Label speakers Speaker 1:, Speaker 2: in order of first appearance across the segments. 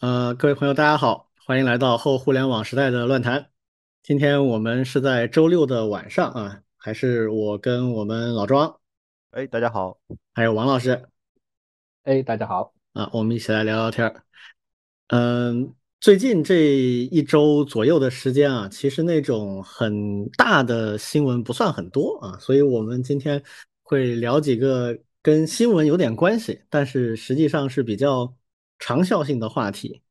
Speaker 1: 呃，各位朋友，大家好，欢迎来到后互联网时代的乱谈。今天我们是在周六的晚上啊，还是我跟我们老庄，
Speaker 2: 哎，大家好，
Speaker 1: 还有王老师
Speaker 3: 哎，大家好，
Speaker 1: 啊，我们一起来聊聊天儿。嗯，最近这一周左右的时间啊，其实那种很大的新闻不算很多啊，所以我们今天会聊几个跟新闻有点关系，但是实际上是比较长效性的话题。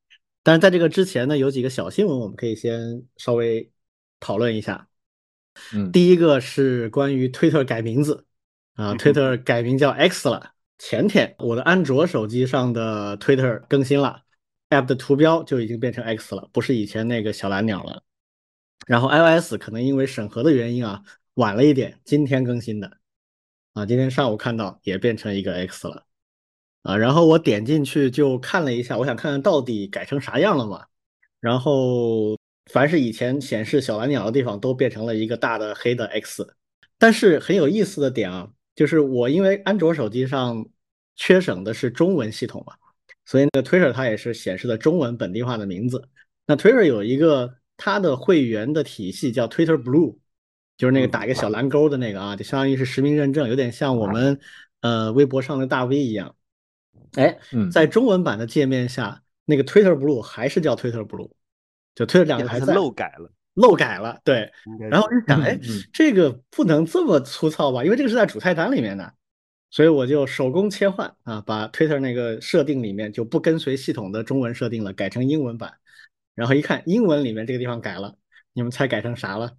Speaker 1: 但是在这个之前呢，有几个小新闻我们可以先稍微讨论一下。
Speaker 3: 嗯，
Speaker 1: 第一个是关于 Twitter 改名字啊，Twitter 改名叫 X 了。前天我的安卓手机上的 Twitter 更新了，App 的图标就已经变成 X 了，不是以前那个小蓝鸟了。然后 iOS 可能因为审核的原因啊，晚了一点，今天更新的啊，今天上午看到也变成一个 X 了啊。然后我点进去就看了一下，我想看看到底改成啥样了嘛。然后凡是以前显示小蓝鸟的地方都变成了一个大的黑的 X。但是很有意思的点啊。就是我因为安卓手机上缺省的是中文系统嘛，所以那个，Twitter 它也是显示的中文本地化的名字。那 Twitter 有一个它的会员的体系叫 Twitter Blue，就是那个打一个小蓝勾的那个啊，就相当于是实名认证，有点像我们呃微博上的大 V 一样。哎，在中文版的界面下，那个 Twitter Blue 还是叫 Twitter Blue，就 Twitter 两个还在。
Speaker 2: 漏改了。
Speaker 1: 漏改了，对，然后我就想，哎，这个不能这么粗糙吧？因为这个是在主菜单里面的，所以我就手工切换啊，把 Twitter 那个设定里面就不跟随系统的中文设定了，改成英文版。然后一看英文里面这个地方改了，你们猜改成啥了？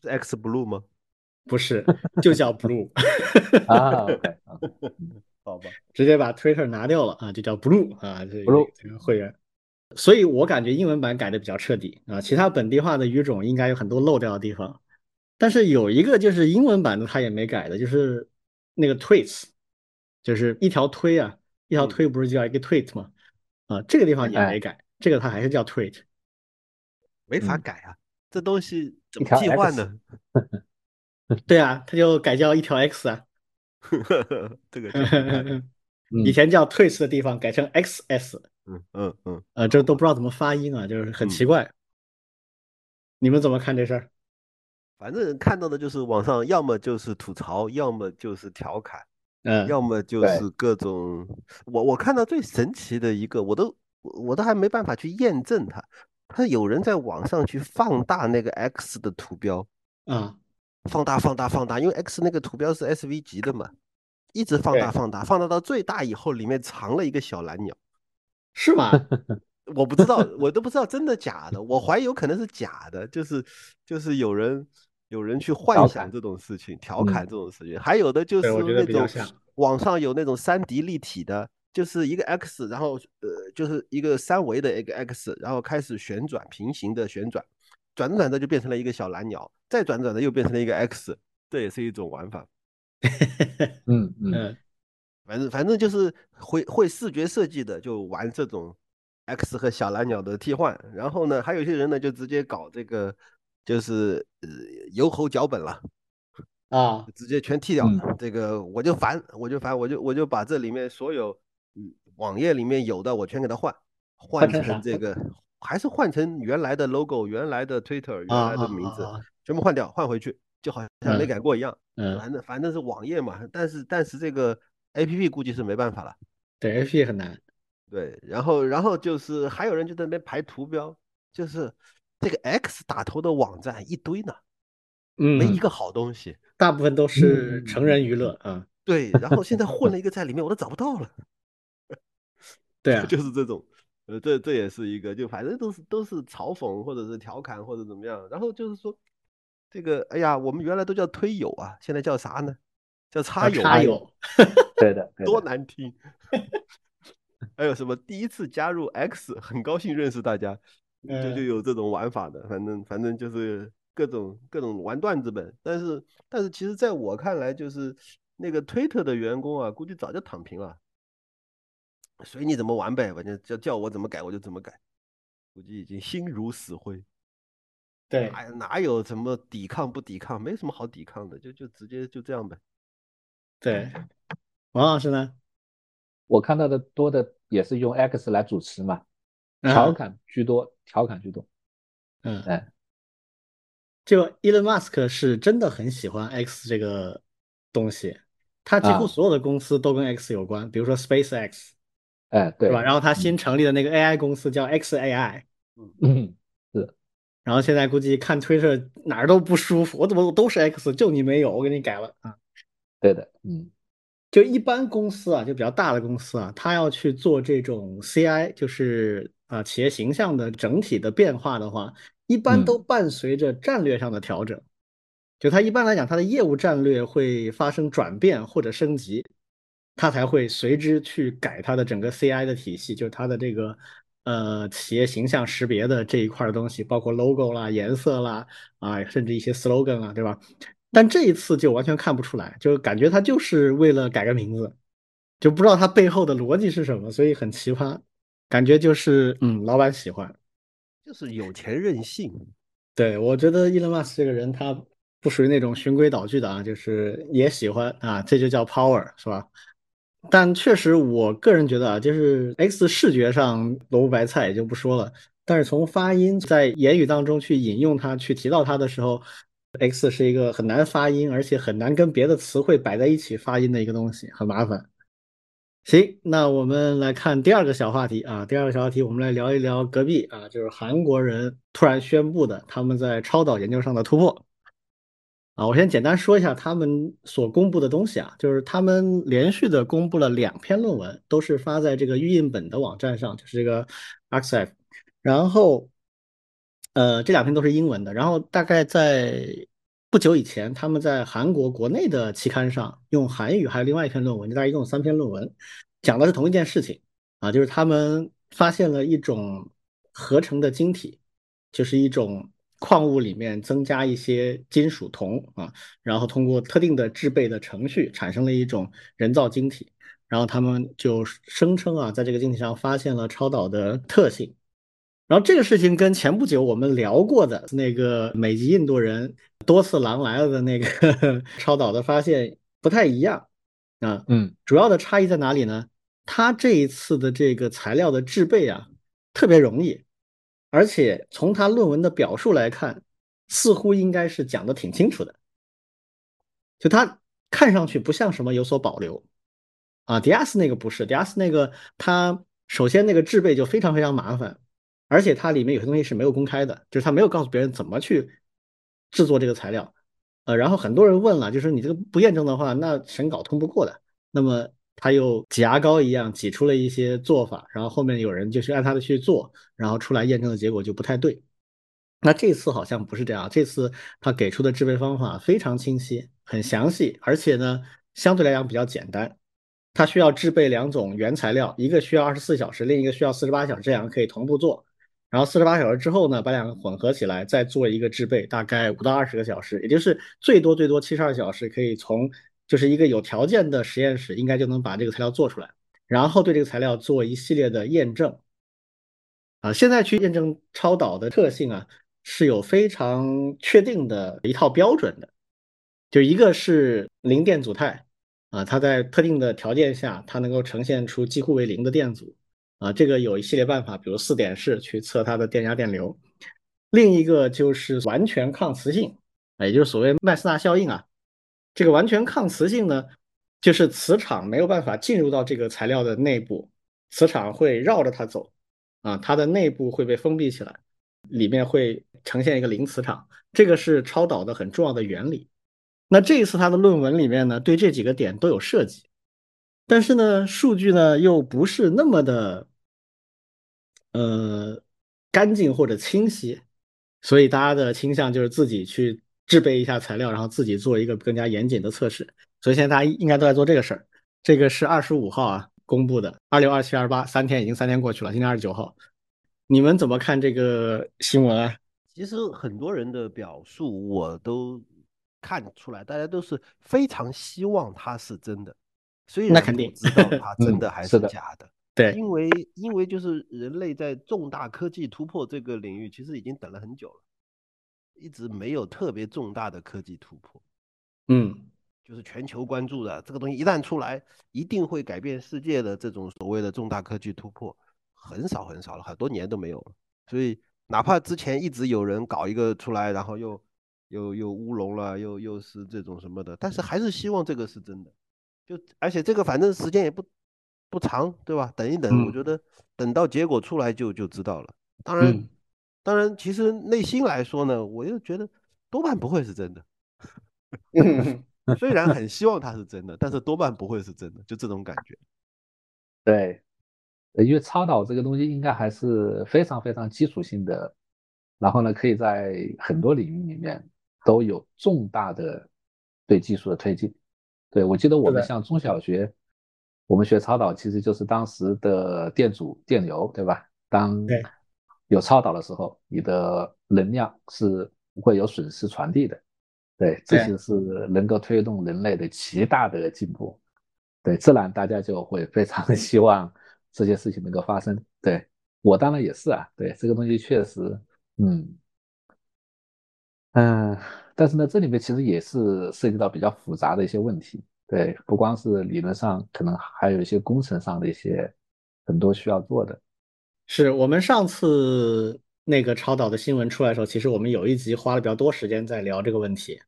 Speaker 2: 是 X Blue 吗？
Speaker 1: 不是，就叫 Blue。
Speaker 3: 啊，
Speaker 2: 好吧，
Speaker 1: 直接把 Twitter 拿掉了啊，就叫 Blue 啊，这这个会员。所以我感觉英文版改的比较彻底啊，其他本地化的语种应该有很多漏掉的地方，但是有一个就是英文版的它也没改的，就是那个 tweets，就是一条推啊，一条推不是叫一个 tweet 吗？啊，这个地方也没改，这个它还是叫 tweet，
Speaker 2: 没法改啊，这东西怎么替换呢？
Speaker 1: 对啊，他就改叫一条 x
Speaker 2: 啊，这个
Speaker 1: 以前叫 tweets 的地方改成 xs。
Speaker 2: 嗯嗯嗯，
Speaker 1: 呃，这都不知道怎么发音啊，就是很奇怪。你们怎么看这事儿？
Speaker 2: 反正看到的就是网上要么就是吐槽，要么就是调侃，
Speaker 1: 嗯，
Speaker 2: 要么就是各种。我我看到最神奇的一个，我都我都还没办法去验证它。它有人在网上去放大那个 X 的图标，
Speaker 1: 啊，
Speaker 2: 放大放大放大，因为 X 那个图标是 SV 级的嘛，一直放大放大放大到最大以后，里面藏了一个小蓝鸟。
Speaker 1: 是吗？
Speaker 2: 我不知道，我都不知道真的假的。我怀疑有可能是假的，就是就是有人有人去幻想这种事情，调侃这种事情。还有的就是那种网上有那种三 D 立体的，就是一个 X，然后呃就是一个三维的一个 X，然后开始旋转，平行的旋转，转着转着就变成了一个小蓝鸟，再转转着又变成了一个 X，这也是一种玩法。
Speaker 3: 嗯嗯。
Speaker 2: 反正反正就是会会视觉设计的，就玩这种 X 和小蓝鸟的替换。然后呢，还有一些人呢，就直接搞这个，就是呃油猴脚本了
Speaker 1: 啊，
Speaker 2: 直接全剃掉了。这个我就烦，我就烦，我就我就把这里面所有网页里面有的，我全给它换，换成这个，还是换成原来的 logo、原来的 Twitter、原来的名字，全部换掉，换回去，就好像没改过一样。
Speaker 1: 嗯，
Speaker 2: 反正反正是网页嘛，但是但是这个。A P P 估计是没办法了，
Speaker 1: 对 A P P 很难，
Speaker 2: 对，然后然后就是还有人就在那边排图标，就是这个 X 打头的网站一堆呢，
Speaker 1: 嗯，
Speaker 2: 没。一个好东西，
Speaker 1: 大部分都是成人娱乐啊，
Speaker 2: 对，然后现在 混了一个在里面，我都找不到了，
Speaker 1: 对啊，
Speaker 2: 就是这种，呃，这这也是一个，就反正都是都是嘲讽或者是调侃或者怎么样，然后就是说这个，哎呀，我们原来都叫推友啊，现在叫啥呢？叫插友，
Speaker 1: 插 友，
Speaker 3: 对的，
Speaker 2: 多难听。还有什么第一次加入 X，很高兴认识大家，就就有这种玩法的。反正反正就是各种各种玩段子呗。但是但是，其实在我看来，就是那个推特的员工啊，估计早就躺平了，随你怎么玩呗，反正叫叫我怎么改我就怎么改，估计已经心如死灰。
Speaker 1: 对，
Speaker 2: 哪哪有什么抵抗不抵抗，没什么好抵抗的，就就直接就这样呗。
Speaker 1: 对，王老师呢？
Speaker 3: 我看到的多的也是用 X 来主持嘛，调侃居多，调侃居多。
Speaker 1: 嗯，哎，就 Elon Musk 是真的很喜欢 X 这个东西，他几乎所有的公司都跟 X 有关，比如说 Space X，
Speaker 3: 哎，对，
Speaker 1: 是吧？然后他新成立的那个 AI 公司叫 XAI，
Speaker 3: 嗯，是。
Speaker 1: 然后现在估计看 Twitter 哪儿都不舒服，我怎么都是 X，就你没有，我给你改了啊。
Speaker 3: 对的，嗯，
Speaker 1: 就一般公司啊，就比较大的公司啊，他要去做这种 CI，就是啊企业形象的整体的变化的话，一般都伴随着战略上的调整。就它一般来讲，它的业务战略会发生转变或者升级，他才会随之去改他的整个 CI 的体系，就是他的这个。呃，企业形象识别的这一块的东西，包括 logo 啦、颜色啦，啊，甚至一些 slogan 啊，对吧？但这一次就完全看不出来，就感觉他就是为了改个名字，就不知道他背后的逻辑是什么，所以很奇葩，感觉就是嗯，老板喜欢，
Speaker 2: 就是有钱任性。
Speaker 1: 对，我觉得伊隆马斯这个人他不属于那种循规蹈矩的啊，就是也喜欢啊，这就叫 power，是吧？但确实，我个人觉得啊，就是 X 视觉上萝卜白菜也就不说了，但是从发音在言语当中去引用它、去提到它的时候，X 是一个很难发音，而且很难跟别的词汇摆在一起发音的一个东西，很麻烦。行，那我们来看第二个小话题啊，第二个小话题，我们来聊一聊隔壁啊，就是韩国人突然宣布的他们在超导研究上的突破。啊，我先简单说一下他们所公布的东西啊，就是他们连续的公布了两篇论文，都是发在这个预印本的网站上，就是这个 Arxiv。然后，呃，这两篇都是英文的。然后大概在不久以前，他们在韩国国内的期刊上用韩语，还有另外一篇论文，就大概一共有三篇论文，讲的是同一件事情啊，就是他们发现了一种合成的晶体，就是一种。矿物里面增加一些金属铜啊，然后通过特定的制备的程序产生了一种人造晶体，然后他们就声称啊，在这个晶体上发现了超导的特性。然后这个事情跟前不久我们聊过的那个美籍印度人多次狼来了的那个 超导的发现不太一样啊。
Speaker 3: 嗯，
Speaker 1: 主要的差异在哪里呢？他这一次的这个材料的制备啊，特别容易。而且从他论文的表述来看，似乎应该是讲的挺清楚的。就他看上去不像什么有所保留啊，迪亚斯那个不是，迪亚斯那个他首先那个制备就非常非常麻烦，而且它里面有些东西是没有公开的，就是他没有告诉别人怎么去制作这个材料。呃，然后很多人问了，就是你这个不验证的话，那审稿通不过的。那么。他又挤牙膏一样挤出了一些做法，然后后面有人就去按他的去做，然后出来验证的结果就不太对。那这次好像不是这样，这次他给出的制备方法非常清晰、很详细，而且呢相对来讲比较简单。他需要制备两种原材料，一个需要二十四小时，另一个需要四十八小时，这样可以同步做。然后四十八小时之后呢，把两个混合起来，再做一个制备，大概五到二十个小时，也就是最多最多七十二小时可以从。就是一个有条件的实验室，应该就能把这个材料做出来，然后对这个材料做一系列的验证。啊，现在去验证超导的特性啊，是有非常确定的一套标准的。就一个是零电阻态，啊，它在特定的条件下，它能够呈现出几乎为零的电阻。啊，这个有一系列办法，比如四点式去测它的电压、电流。另一个就是完全抗磁性，也就是所谓麦斯纳效应啊。这个完全抗磁性呢，就是磁场没有办法进入到这个材料的内部，磁场会绕着它走，啊，它的内部会被封闭起来，里面会呈现一个零磁场，这个是超导的很重要的原理。那这一次他的论文里面呢，对这几个点都有涉及，但是呢，数据呢又不是那么的，呃，干净或者清晰，所以大家的倾向就是自己去。制备一下材料，然后自己做一个更加严谨的测试。所以现在大家应该都在做这个事儿。这个是二十五号啊公布的，二六、二七、二八三天，已经三天过去了。今天二十九号，你们怎么看这个新闻啊？
Speaker 2: 其实很多人的表述我都看出来，大家都是非常希望它是真的，虽然
Speaker 1: 不
Speaker 2: 知道它 真的还是假的。
Speaker 1: 对，
Speaker 2: 因为因为就是人类在重大科技突破这个领域，其实已经等了很久了。一直没有特别重大的科技突破，
Speaker 1: 嗯，
Speaker 2: 就是全球关注的这个东西，一旦出来，一定会改变世界的这种所谓的重大科技突破，很少很少了，很多年都没有了。所以哪怕之前一直有人搞一个出来，然后又又又乌龙了，又又是这种什么的，但是还是希望这个是真的。就而且这个反正时间也不不长，对吧？等一等，我觉得等到结果出来就就知道了。当然，当然，其实内心来说呢，我又觉得多半不会是真的。虽然很希望它是真的，但是多半不会是真的，就这种感觉。
Speaker 3: 对，因为超导这个东西应该还是非常非常基础性的，然后呢，可以在很多领域里面都有重大的对技术的推进。对我记得我们像中小学，我们学超导其实就是当时的电阻、电流，对吧？当有超导的时候，你的能量是不会有损失传递的。对，这些是能够推动人类的极大的进步。对，自然大家就会非常的希望这些事情能够发生。对我当然也是啊。对，这个东西确实，嗯嗯，但是呢，这里面其实也是涉及到比较复杂的一些问题。对，不光是理论上，可能还有一些工程上的一些很多需要做的。
Speaker 1: 是我们上次。那个超导的新闻出来的时候，其实我们有一集花了比较多时间在聊这个问题。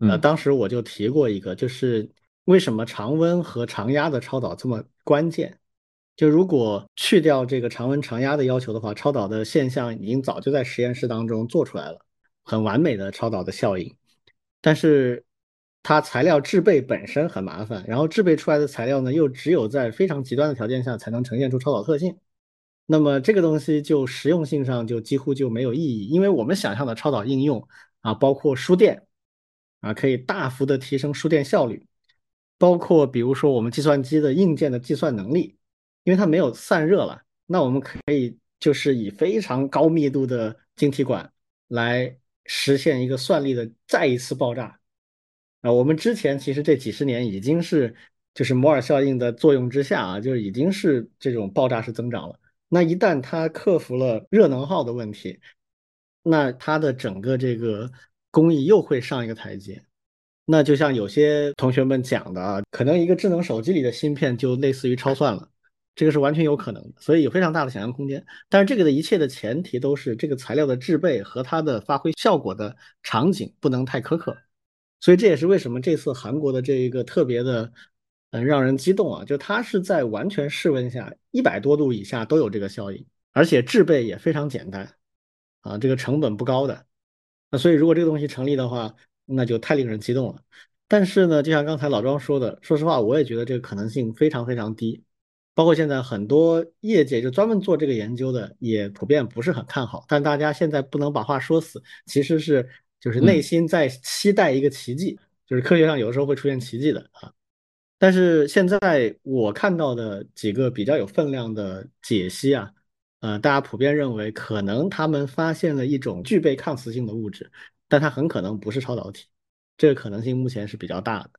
Speaker 1: 呃，当时我就提过一个，就是为什么常温和常压的超导这么关键？就如果去掉这个常温常压的要求的话，超导的现象已经早就在实验室当中做出来了，很完美的超导的效应。但是它材料制备本身很麻烦，然后制备出来的材料呢，又只有在非常极端的条件下才能呈现出超导特性。那么这个东西就实用性上就几乎就没有意义，因为我们想象的超导应用啊，包括输电啊，可以大幅的提升输电效率，包括比如说我们计算机的硬件的计算能力，因为它没有散热了，那我们可以就是以非常高密度的晶体管来实现一个算力的再一次爆炸啊。我们之前其实这几十年已经是就是摩尔效应的作用之下啊，就已经是这种爆炸式增长了。那一旦它克服了热能耗的问题，那它的整个这个工艺又会上一个台阶。那就像有些同学们讲的啊，可能一个智能手机里的芯片就类似于超算了，这个是完全有可能的，所以有非常大的想象空间。但是这个的一切的前提都是这个材料的制备和它的发挥效果的场景不能太苛刻。所以这也是为什么这次韩国的这一个特别的。嗯，让人激动啊！就它是在完全室温下一百多度以下都有这个效应，而且制备也非常简单啊，这个成本不高的。那所以如果这个东西成立的话，那就太令人激动了。但是呢，就像刚才老庄说的，说实话，我也觉得这个可能性非常非常低。包括现在很多业界就专门做这个研究的，也普遍不是很看好。但大家现在不能把话说死，其实是就是内心在期待一个奇迹，就是科学上有的时候会出现奇迹的啊。但是现在我看到的几个比较有分量的解析啊，呃，大家普遍认为可能他们发现了一种具备抗磁性的物质，但它很可能不是超导体，这个可能性目前是比较大的，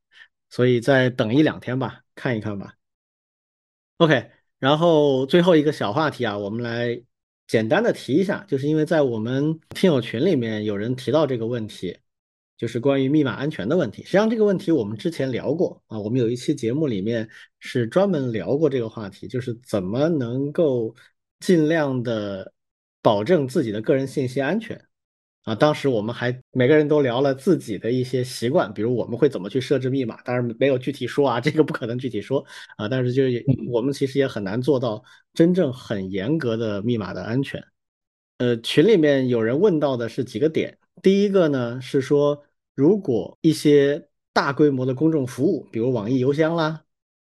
Speaker 1: 所以再等一两天吧，看一看吧。OK，然后最后一个小话题啊，我们来简单的提一下，就是因为在我们听友群里面有人提到这个问题。就是关于密码安全的问题。实际上这个问题我们之前聊过啊，我们有一期节目里面是专门聊过这个话题，就是怎么能够尽量的保证自己的个人信息安全啊。当时我们还每个人都聊了自己的一些习惯，比如我们会怎么去设置密码，当然没有具体说啊，这个不可能具体说啊。但是就是我们其实也很难做到真正很严格的密码的安全。呃，群里面有人问到的是几个点，第一个呢是说。如果一些大规模的公众服务，比如网易邮箱啦，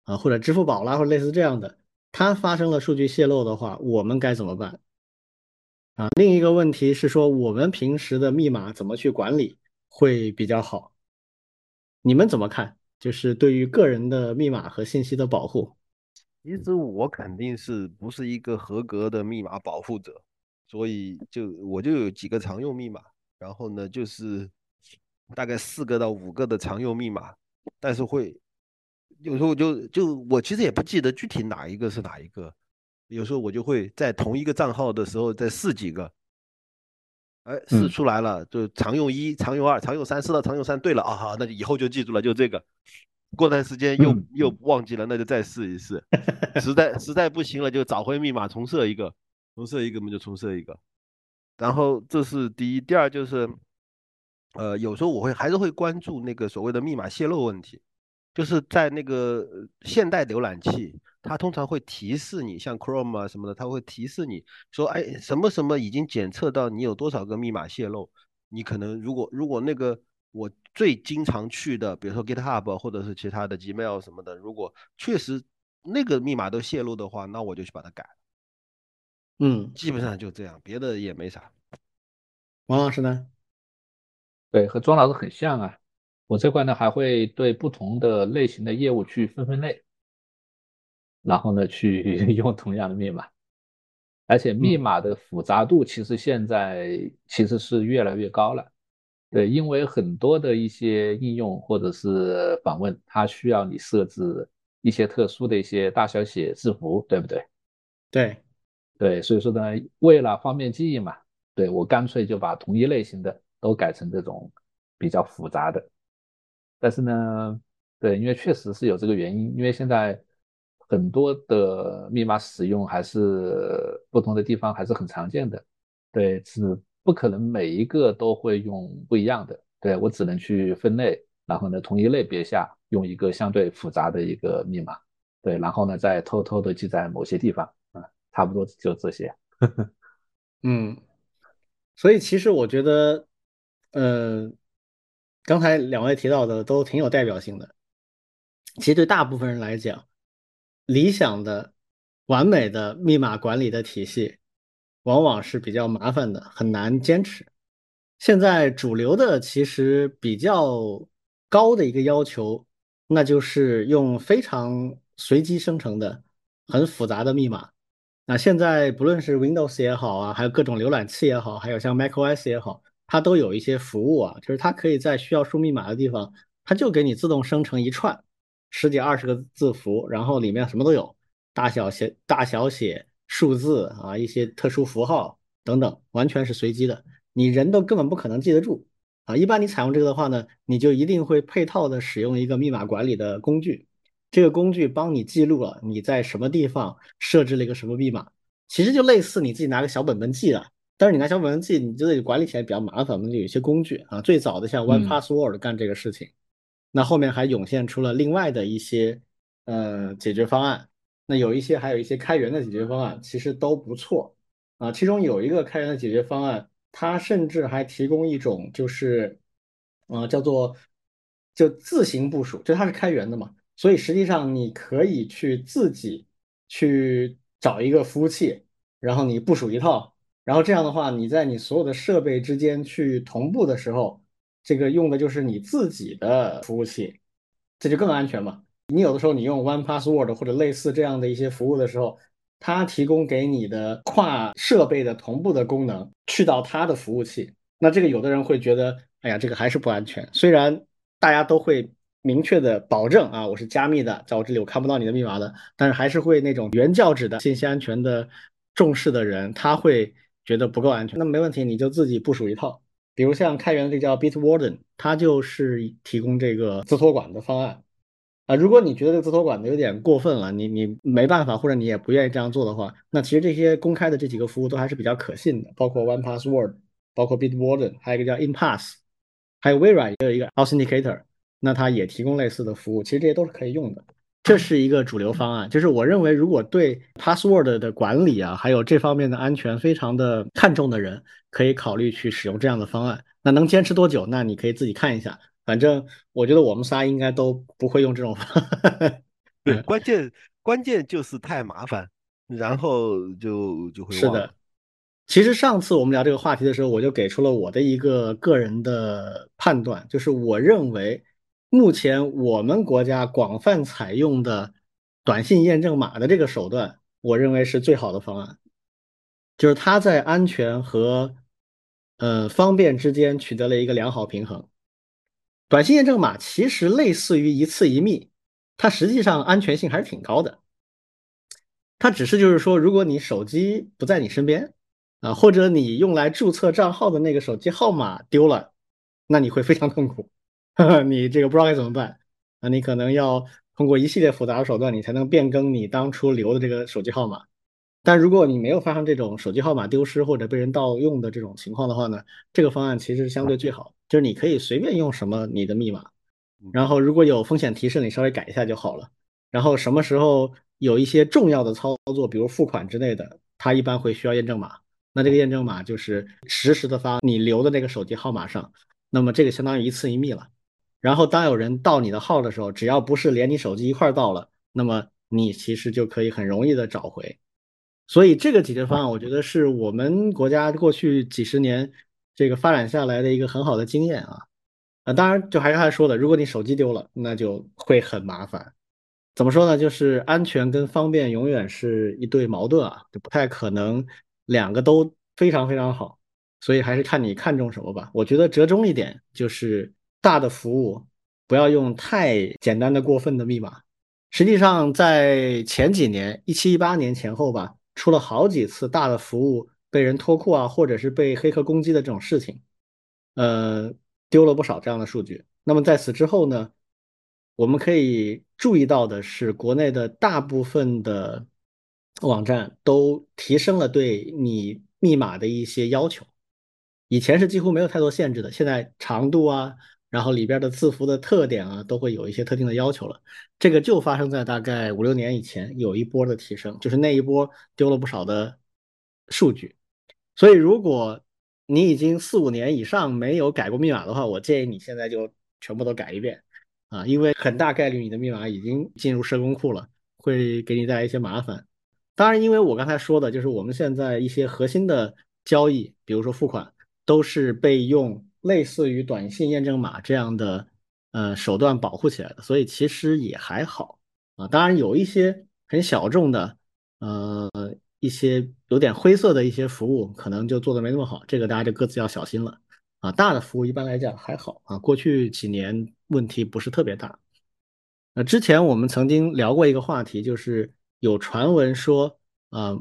Speaker 1: 啊或者支付宝啦，或者类似这样的，它发生了数据泄露的话，我们该怎么办？啊，另一个问题是说，我们平时的密码怎么去管理会比较好？你们怎么看？就是对于个人的密码和信息的保护，
Speaker 2: 其实我肯定是不是一个合格的密码保护者，所以就我就有几个常用密码，然后呢就是。大概四个到五个的常用密码，但是会有时候我就就我其实也不记得具体哪一个是哪一个，有时候我就会在同一个账号的时候再试几个，哎，试出来了，就常用一、常用二、常用三，试到常用三对了啊，好，那就以后就记住了，就这个。过段时间又又忘记了，那就再试一试。实在实在不行了，就找回密码，重设一个，重设一个嘛就重设一个。然后这是第一，第二就是，呃，有时候我会还是会关注那个所谓的密码泄露问题，就是在那个现代浏览器，它通常会提示你，像 Chrome 啊什么的，它会提示你说，哎，什么什么已经检测到你有多少个密码泄露，你可能如果如果那个。我最经常去的，比如说 GitHub 或者是其他的 Gmail 什么的，如果确实那个密码都泄露的话，那我就去把它改。
Speaker 1: 嗯，
Speaker 2: 基本上就这样，别的也没啥。
Speaker 1: 王老师呢？
Speaker 3: 对，和庄老师很像啊。我这块呢还会对不同的类型的业务去分分类，然后呢去 用同样的密码，而且密码的复杂度其实现在其实是越来越高了。对，因为很多的一些应用或者是访问，它需要你设置一些特殊的一些大小写字符，对不对？
Speaker 1: 对，
Speaker 3: 对，所以说呢，为了方便记忆嘛，对我干脆就把同一类型的都改成这种比较复杂的。但是呢，对，因为确实是有这个原因，因为现在很多的密码使用还是不同的地方还是很常见的，对，是。不可能每一个都会用不一样的，对我只能去分类，然后呢，同一类别下用一个相对复杂的一个密码，对，然后呢，再偷偷的记在某些地方，啊，差不多就这些。
Speaker 1: 嗯，所以其实我觉得，呃，刚才两位提到的都挺有代表性的。其实对大部分人来讲，理想的、完美的密码管理的体系。往往是比较麻烦的，很难坚持。现在主流的其实比较高的一个要求，那就是用非常随机生成的很复杂的密码。那现在不论是 Windows 也好啊，还有各种浏览器也好，还有像 macOS 也好，它都有一些服务啊，就是它可以在需要输密码的地方，它就给你自动生成一串十几二十个字符，然后里面什么都有，大小写大小写。数字啊，一些特殊符号等等，完全是随机的，你人都根本不可能记得住啊。一般你采用这个的话呢，你就一定会配套的使用一个密码管理的工具，这个工具帮你记录了你在什么地方设置了一个什么密码，其实就类似你自己拿个小本本记了。但是你拿小本本记，你就得管理起来比较麻烦，我们就有一些工具啊。最早的像 One Password 干这个事情，那后面还涌现出了另外的一些呃解决方案。那有一些还有一些开源的解决方案，其实都不错啊。其中有一个开源的解决方案，它甚至还提供一种就是，呃，叫做就自行部署，就它是开源的嘛，所以实际上你可以去自己去找一个服务器，然后你部署一套，然后这样的话，你在你所有的设备之间去同步的时候，这个用的就是你自己的服务器，这就更安全嘛。你有的时候你用 One Password 或者类似这样的一些服务的时候，它提供给你的跨设备的同步的功能，去到它的服务器，那这个有的人会觉得，哎呀，这个还是不安全。虽然大家都会明确的保证啊，我是加密的，在我这里我看不到你的密码的，但是还是会那种原教旨的信息安全的重视的人，他会觉得不够安全。那没问题，你就自己部署一套，比如像开源的这叫 Bitwarden，它就是提供这个自托管的方案。啊，如果你觉得这个自托管的有点过分了，你你没办法，或者你也不愿意这样做的话，那其实这些公开的这几个服务都还是比较可信的，包括 One Password，包括 Bitwarden，还有一个叫 InPass，还有微软也有一个 Authenticator，那它也提供类似的服务，其实这些都是可以用的。这是一个主流方案，就是我认为如果对 Password 的管理啊，还有这方面的安全非常的看重的人，可以考虑去使用这样的方案。那能坚持多久？那你可以自己看一下。反正我觉得我们仨应该都不会用这种。
Speaker 2: 对，关键关键就是太麻烦，然后就就会
Speaker 1: 是的。其实上次我们聊这个话题的时候，我就给出了我的一个个人的判断，就是我认为目前我们国家广泛采用的短信验证码的这个手段，我认为是最好的方案，就是它在安全和呃方便之间取得了一个良好平衡。短信验证码其实类似于一次一密，它实际上安全性还是挺高的。它只是就是说，如果你手机不在你身边，啊，或者你用来注册账号的那个手机号码丢了，那你会非常痛苦，你这个不知道该怎么办啊，你可能要通过一系列复杂的手段，你才能变更你当初留的这个手机号码。但如果你没有发生这种手机号码丢失或者被人盗用的这种情况的话呢，这个方案其实是相对最好，就是你可以随便用什么你的密码，然后如果有风险提示，你稍微改一下就好了。然后什么时候有一些重要的操作，比如付款之类的，它一般会需要验证码。那这个验证码就是实时的发你留的那个手机号码上，那么这个相当于一次一密了。然后当有人盗你的号的时候，只要不是连你手机一块盗了，那么你其实就可以很容易的找回。所以这个解决方案，我觉得是我们国家过去几十年这个发展下来的一个很好的经验啊。啊，当然就还是他说的，如果你手机丢了，那就会很麻烦。怎么说呢？就是安全跟方便永远是一对矛盾啊，就不太可能。两个都非常非常好，所以还是看你看中什么吧。我觉得折中一点就是大的服务不要用太简单的、过分的密码。实际上，在前几年，一七一八年前后吧，出了好几次大的服务被人脱库啊，或者是被黑客攻击的这种事情，呃，丢了不少这样的数据。那么在此之后呢，我们可以注意到的是，国内的大部分的。网站都提升了对你密码的一些要求，以前是几乎没有太多限制的，现在长度啊，然后里边的字符的特点啊，都会有一些特定的要求了。这个就发生在大概五六年以前，有一波的提升，就是那一波丢了不少的数据。所以，如果你已经四五年以上没有改过密码的话，我建议你现在就全部都改一遍啊，因为很大概率你的密码已经进入社工库了，会给你带来一些麻烦。当然，因为我刚才说的，就是我们现在一些核心的交易，比如说付款，都是被用类似于短信验证码这样的呃手段保护起来的，所以其实也还好啊。当然，有一些很小众的，呃，一些有点灰色的一些服务，可能就做的没那么好，这个大家就各自要小心了啊。大的服务一般来讲还好啊，过去几年问题不是特别大。那之前我们曾经聊过一个话题，就是。有传闻说，啊，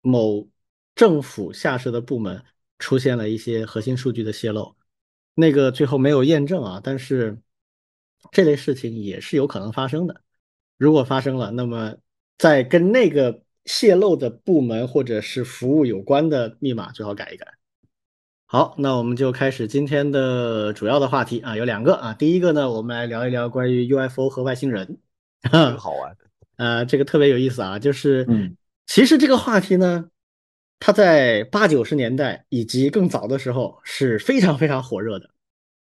Speaker 1: 某政府下设的部门出现了一些核心数据的泄露，那个最后没有验证啊，但是这类事情也是有可能发生的。如果发生了，那么在跟那个泄露的部门或者是服务有关的密码最好改一改。好，那我们就开始今天的主要的话题啊，有两个啊，第一个呢，我们来聊一聊关于 UFO 和外星人，
Speaker 2: 好玩。
Speaker 1: 呃，这个特别有意思啊，就是，其实这个话题呢，它在八九十年代以及更早的时候是非常非常火热的。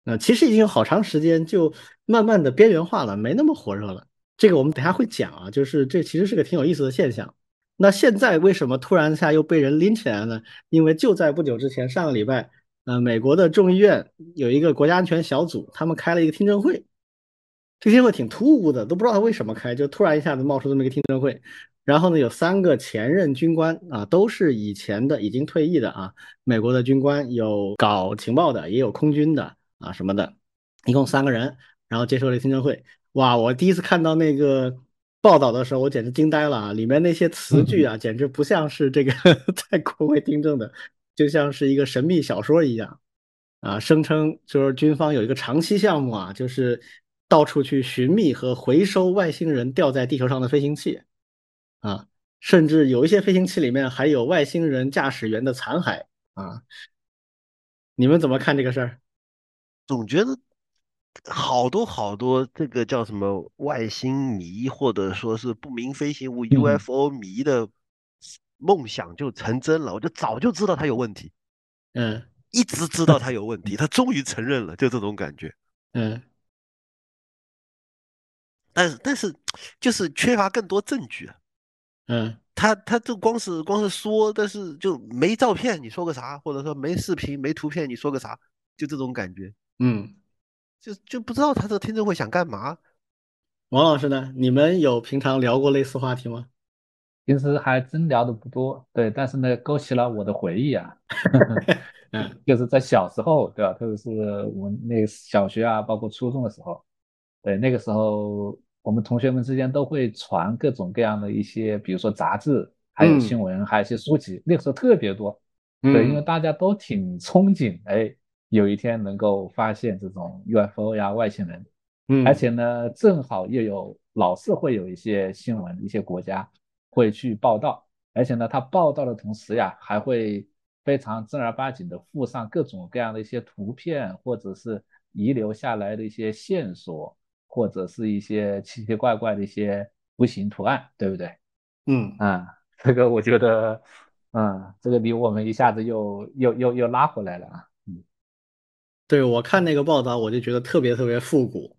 Speaker 1: 那其实已经有好长时间就慢慢的边缘化了，没那么火热了。这个我们等下会讲啊，就是这其实是个挺有意思的现象。那现在为什么突然一下又被人拎起来呢？因为就在不久之前，上个礼拜，呃，美国的众议院有一个国家安全小组，他们开了一个听证会。这听证会挺突兀的，都不知道他为什么开，就突然一下子冒出这么一个听证会。然后呢，有三个前任军官啊，都是以前的已经退役的啊，美国的军官，有搞情报的，也有空军的啊什么的，一共三个人，然后接受了听证会。哇，我第一次看到那个报道的时候，我简直惊呆了啊！里面那些词句啊，简直不像是这个 在国外听证的，就像是一个神秘小说一样啊，声称就是军方有一个长期项目啊，就是。到处去寻觅和回收外星人掉在地球上的飞行器，啊，甚至有一些飞行器里面还有外星人驾驶员的残骸啊。你们怎么看这个事儿？
Speaker 2: 总觉得好多好多这个叫什么外星迷，或者说是不明飞行物 UFO 迷的梦想就成真了。我就早就知道他有问题，
Speaker 1: 嗯，
Speaker 2: 一直知道他有问题，他终于承认了，就这种感觉，
Speaker 1: 嗯。
Speaker 2: 但是但是，就是缺乏更多证据啊。
Speaker 1: 嗯，
Speaker 2: 他他就光是光是说，但是就没照片，你说个啥？或者说没视频、没图片，你说个啥？就这种感觉。
Speaker 1: 嗯，
Speaker 2: 就就不知道他这个听证会想干嘛。
Speaker 1: 王老师呢？你们有平常聊过类似话题吗？
Speaker 3: 平时还真聊的不多，对，但是呢，勾起了我的回忆啊。嗯，就是在小时候，对吧？特别是我那小学啊，包括初中的时候。对，那个时候我们同学们之间都会传各种各样的一些，比如说杂志，还有新闻，还有一些书籍。那个时候特别多，对，因为大家都挺憧憬，哎，有一天能够发现这种 UFO 呀、外星人。
Speaker 1: 嗯，
Speaker 3: 而且呢，正好又有老是会有一些新闻，一些国家会去报道，而且呢，他报道的同时呀，还会非常正儿八经的附上各种各样的一些图片，或者是遗留下来的一些线索，或者是一些奇奇怪怪的一些图形图案，对不对？
Speaker 1: 嗯
Speaker 3: 啊，这个我觉得，啊，这个离我们一下子又又又又拉回来了啊。嗯，
Speaker 1: 对我看那个报道，我就觉得特别特别复古。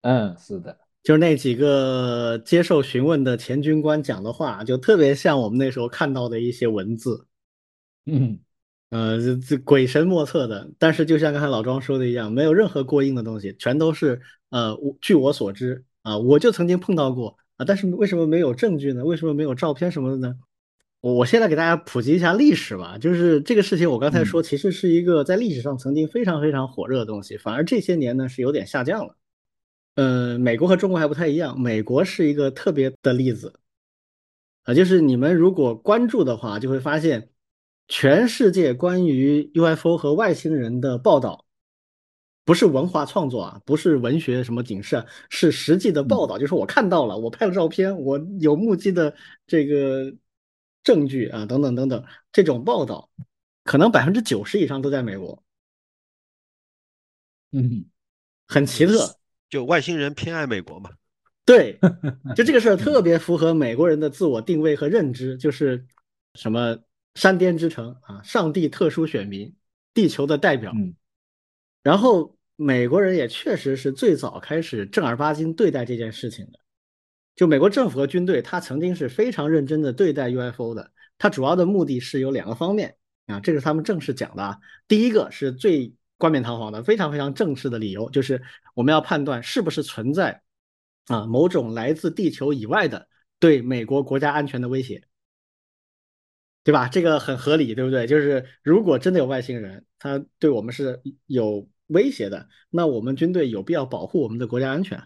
Speaker 3: 嗯，是的，
Speaker 1: 就是那几个接受询问的前军官讲的话，就特别像我们那时候看到的一些文字，
Speaker 3: 嗯，
Speaker 1: 呃，这这鬼神莫测的。但是就像刚才老庄说的一样，没有任何过硬的东西，全都是呃，据我所知啊，我就曾经碰到过啊。但是为什么没有证据呢？为什么没有照片什么的呢？我我现在给大家普及一下历史吧，就是这个事情，我刚才说其实是一个在历史上曾经非常非常火热的东西，反而这些年呢是有点下降了。呃，美国和中国还不太一样。美国是一个特别的例子，啊，就是你们如果关注的话，就会发现，全世界关于 UFO 和外星人的报道，不是文化创作啊，不是文学什么警示，是实际的报道。就是我看到了，我拍了照片，我有目击的这个证据啊，等等等等，这种报道，可能百分之九十以上都在美国。
Speaker 3: 嗯，
Speaker 1: 很奇特。
Speaker 2: 就外星人偏爱美国嘛？
Speaker 1: 对，就这个事儿特别符合美国人的自我定位和认知，就是什么山巅之城啊，上帝特殊选民，地球的代表。
Speaker 3: 嗯，
Speaker 1: 然后美国人也确实是最早开始正儿八经对待这件事情的。就美国政府和军队，他曾经是非常认真的对待 UFO 的。他主要的目的是有两个方面啊，这是他们正式讲的啊。第一个是最。冠冕堂皇的，非常非常正式的理由，就是我们要判断是不是存在啊某种来自地球以外的对美国国家安全的威胁，对吧？这个很合理，对不对？就是如果真的有外星人，他对我们是有威胁的，那我们军队有必要保护我们的国家安全。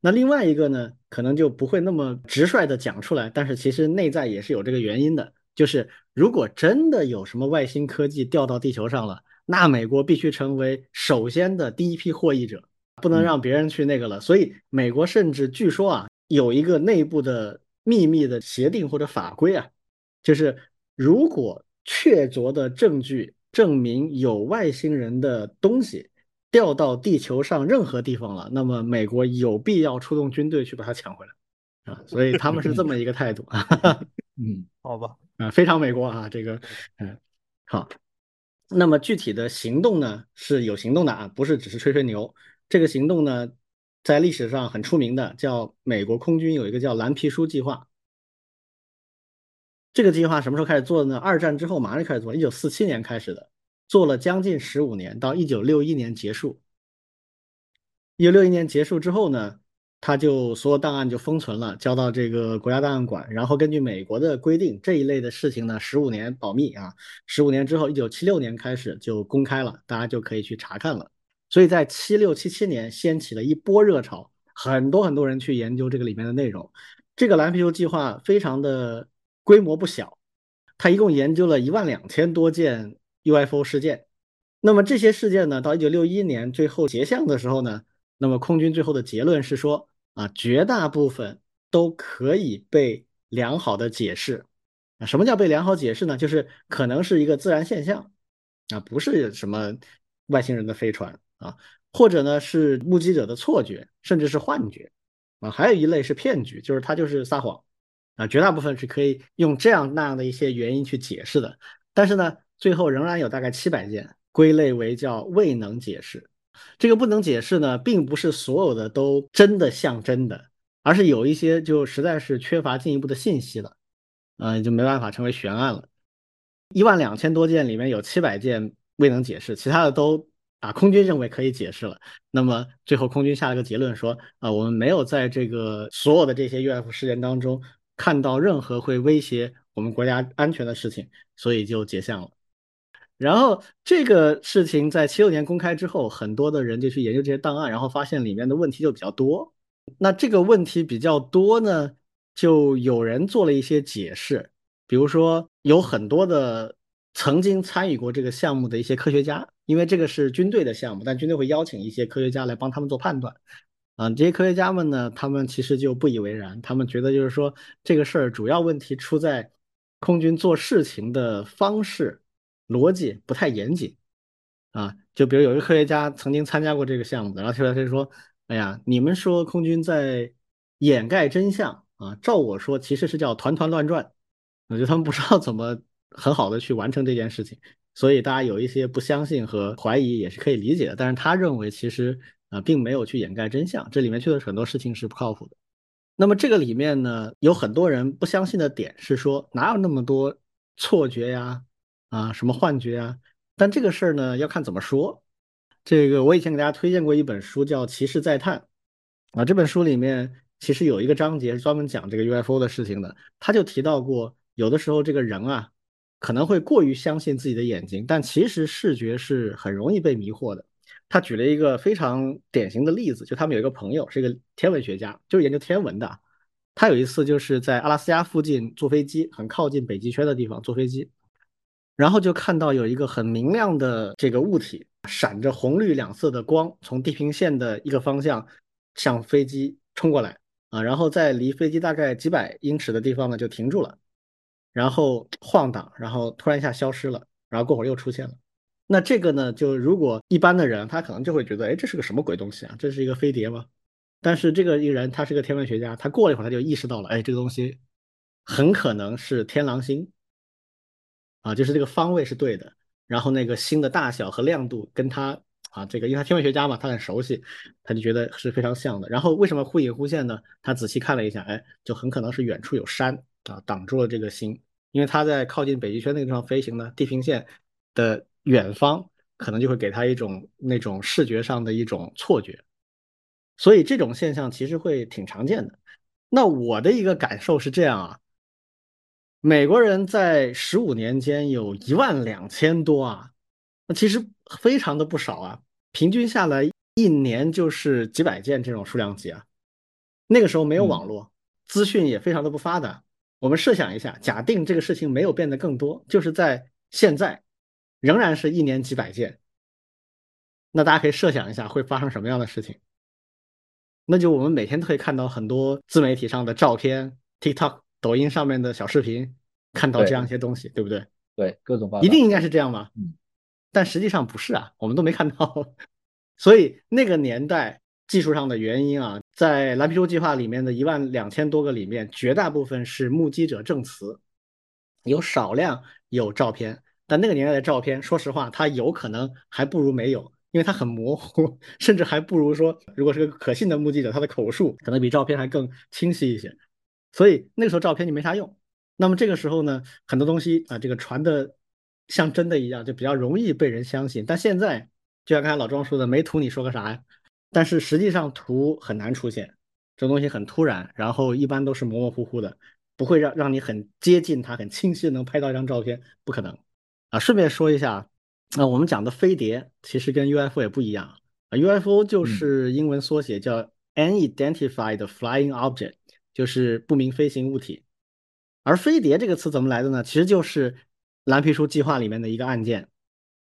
Speaker 1: 那另外一个呢，可能就不会那么直率的讲出来，但是其实内在也是有这个原因的，就是如果真的有什么外星科技掉到地球上了。那美国必须成为首先的第一批获益者，不能让别人去那个了。所以美国甚至据说啊，有一个内部的秘密的协定或者法规啊，就是如果确凿的证据证明有外星人的东西掉到地球上任何地方了，那么美国有必要出动军队去把它抢回来啊。所以他们是这么一个态度啊。
Speaker 3: 嗯，
Speaker 2: 好吧，
Speaker 1: 啊，非常美国啊，这个，嗯，好。那么具体的行动呢是有行动的啊，不是只是吹吹牛。这个行动呢，在历史上很出名的，叫美国空军有一个叫蓝皮书计划。这个计划什么时候开始做的呢？二战之后马上就开始做，一九四七年开始的，做了将近十五年，到一九六一年结束。一九六一年结束之后呢？他就所有档案就封存了，交到这个国家档案馆，然后根据美国的规定，这一类的事情呢，十五年保密啊，十五年之后，一九七六年开始就公开了，大家就可以去查看了。所以在七六七七年掀起了一波热潮，很多很多人去研究这个里面的内容。这个蓝皮书计划非常的规模不小，他一共研究了一万两千多件 UFO 事件。那么这些事件呢，到一九六一年最后结项的时候呢，那么空军最后的结论是说。啊，绝大部分都可以被良好的解释。啊，什么叫被良好解释呢？就是可能是一个自然现象，啊，不是什么外星人的飞船啊，或者呢是目击者的错觉，甚至是幻觉，啊，还有一类是骗局，就是他就是撒谎，啊，绝大部分是可以用这样那样的一些原因去解释的。但是呢，最后仍然有大概七百件归类为叫未能解释。这个不能解释呢，并不是所有的都真的像真的，而是有一些就实在是缺乏进一步的信息了，嗯，就没办法成为悬案了。一万两千多件里面有七百件未能解释，其他的都啊，空军认为可以解释了。那么最后空军下了个结论说，啊，我们没有在这个所有的这些 UFO 事件当中看到任何会威胁我们国家安全的事情，所以就结项了。然后这个事情在七六年公开之后，很多的人就去研究这些档案，然后发现里面的问题就比较多。那这个问题比较多呢，就有人做了一些解释，比如说有很多的曾经参与过这个项目的一些科学家，因为这个是军队的项目，但军队会邀请一些科学家来帮他们做判断。啊，这些科学家们呢，他们其实就不以为然，他们觉得就是说这个事儿主要问题出在空军做事情的方式逻辑不太严谨。啊，就比如有一个科学家曾经参加过这个项目，然后出来他就说：“哎呀，你们说空军在掩盖真相啊？照我说，其实是叫团团乱转。我觉得他们不知道怎么很好的去完成这件事情，所以大家有一些不相信和怀疑也是可以理解的。但是他认为其实啊，并没有去掩盖真相，这里面确实很多事情是不靠谱的。那么这个里面呢，有很多人不相信的点是说，哪有那么多错觉呀？啊，什么幻觉呀？”但这个事儿呢，要看怎么说。这个我以前给大家推荐过一本书，叫《骑士再探》啊。这本书里面其实有一个章节是专门讲这个 UFO 的事情的。他就提到过，有的时候这个人啊，可能会过于相信自己的眼睛，但其实视觉是很容易被迷惑的。他举了一个非常典型的例子，就他们有一个朋友是一个天文学家，就是研究天文的。他有一次就是在阿拉斯加附近坐飞机，很靠近北极圈的地方坐飞机。然后就看到有一个很明亮的这个物体，闪着红绿两色的光，从地平线的一个方向向飞机冲过来啊，然后在离飞机大概几百英尺的地方呢就停住了，然后晃荡，然后突然一下消失了，然后过会儿又出现了。那这个呢，就如果一般的人，他可能就会觉得，哎，这是个什么鬼东西啊？这是一个飞碟吗？但是这个一个人，他是个天文学家，他过了一会儿他就意识到了，哎，这个东西很可能是天狼星。啊，就是这个方位是对的，然后那个星的大小和亮度跟他啊，这个因为他天文学家嘛，他很熟悉，他就觉得是非常像的。然后为什么忽隐忽现呢？他仔细看了一下，哎，就很可能是远处有山啊挡住了这个星，因为他在靠近北极圈那个地方飞行呢，地平线的远方可能就会给他一种那种视觉上的一种错觉，所以这种现象其实会挺常见的。那我的一个感受是这样啊。美国人在十五年间有一万两千多啊，那其实非常的不少啊，平均下来一年就是几百件这种数量级啊。那个时候没有网络，资讯也非常的不发达。我们设想一下，假定这个事情没有变得更多，就是在现在仍然是一年几百件，那大家可以设想一下会发生什么样的事情？那就我们每天都可以看到很多自媒体上的照片，TikTok。抖音上面的小视频，看到这样一些东西，对不对？
Speaker 3: 对，各种
Speaker 1: 一定应该是这样吗？嗯，但实际上不是啊，我们都没看到。所以那个年代技术上的原因啊，在蓝皮书计划里面的一万两千多个里面，绝大部分是目击者证词，有少量有照片，但那个年代的照片，说实话，它有可能还不如没有，因为它很模糊，甚至还不如说，如果是个可信的目击者，他的口述可能比照片还更清晰一些。所以那个时候照片就没啥用，那么这个时候呢，很多东西啊，这个传的像真的一样，就比较容易被人相信。但现在就像刚才老庄说的，没图你说个啥呀？但是实际上图很难出现，这东西很突然，然后一般都是模模糊糊的，不会让让你很接近它，很清晰的能拍到一张照片，不可能啊。顺便说一下，那我们讲的飞碟其实跟 UFO 也不一样啊，UFO 就是英文缩写叫 Unidentified Flying Object。就是不明飞行物体，而飞碟这个词怎么来的呢？其实就是蓝皮书计划里面的一个案件。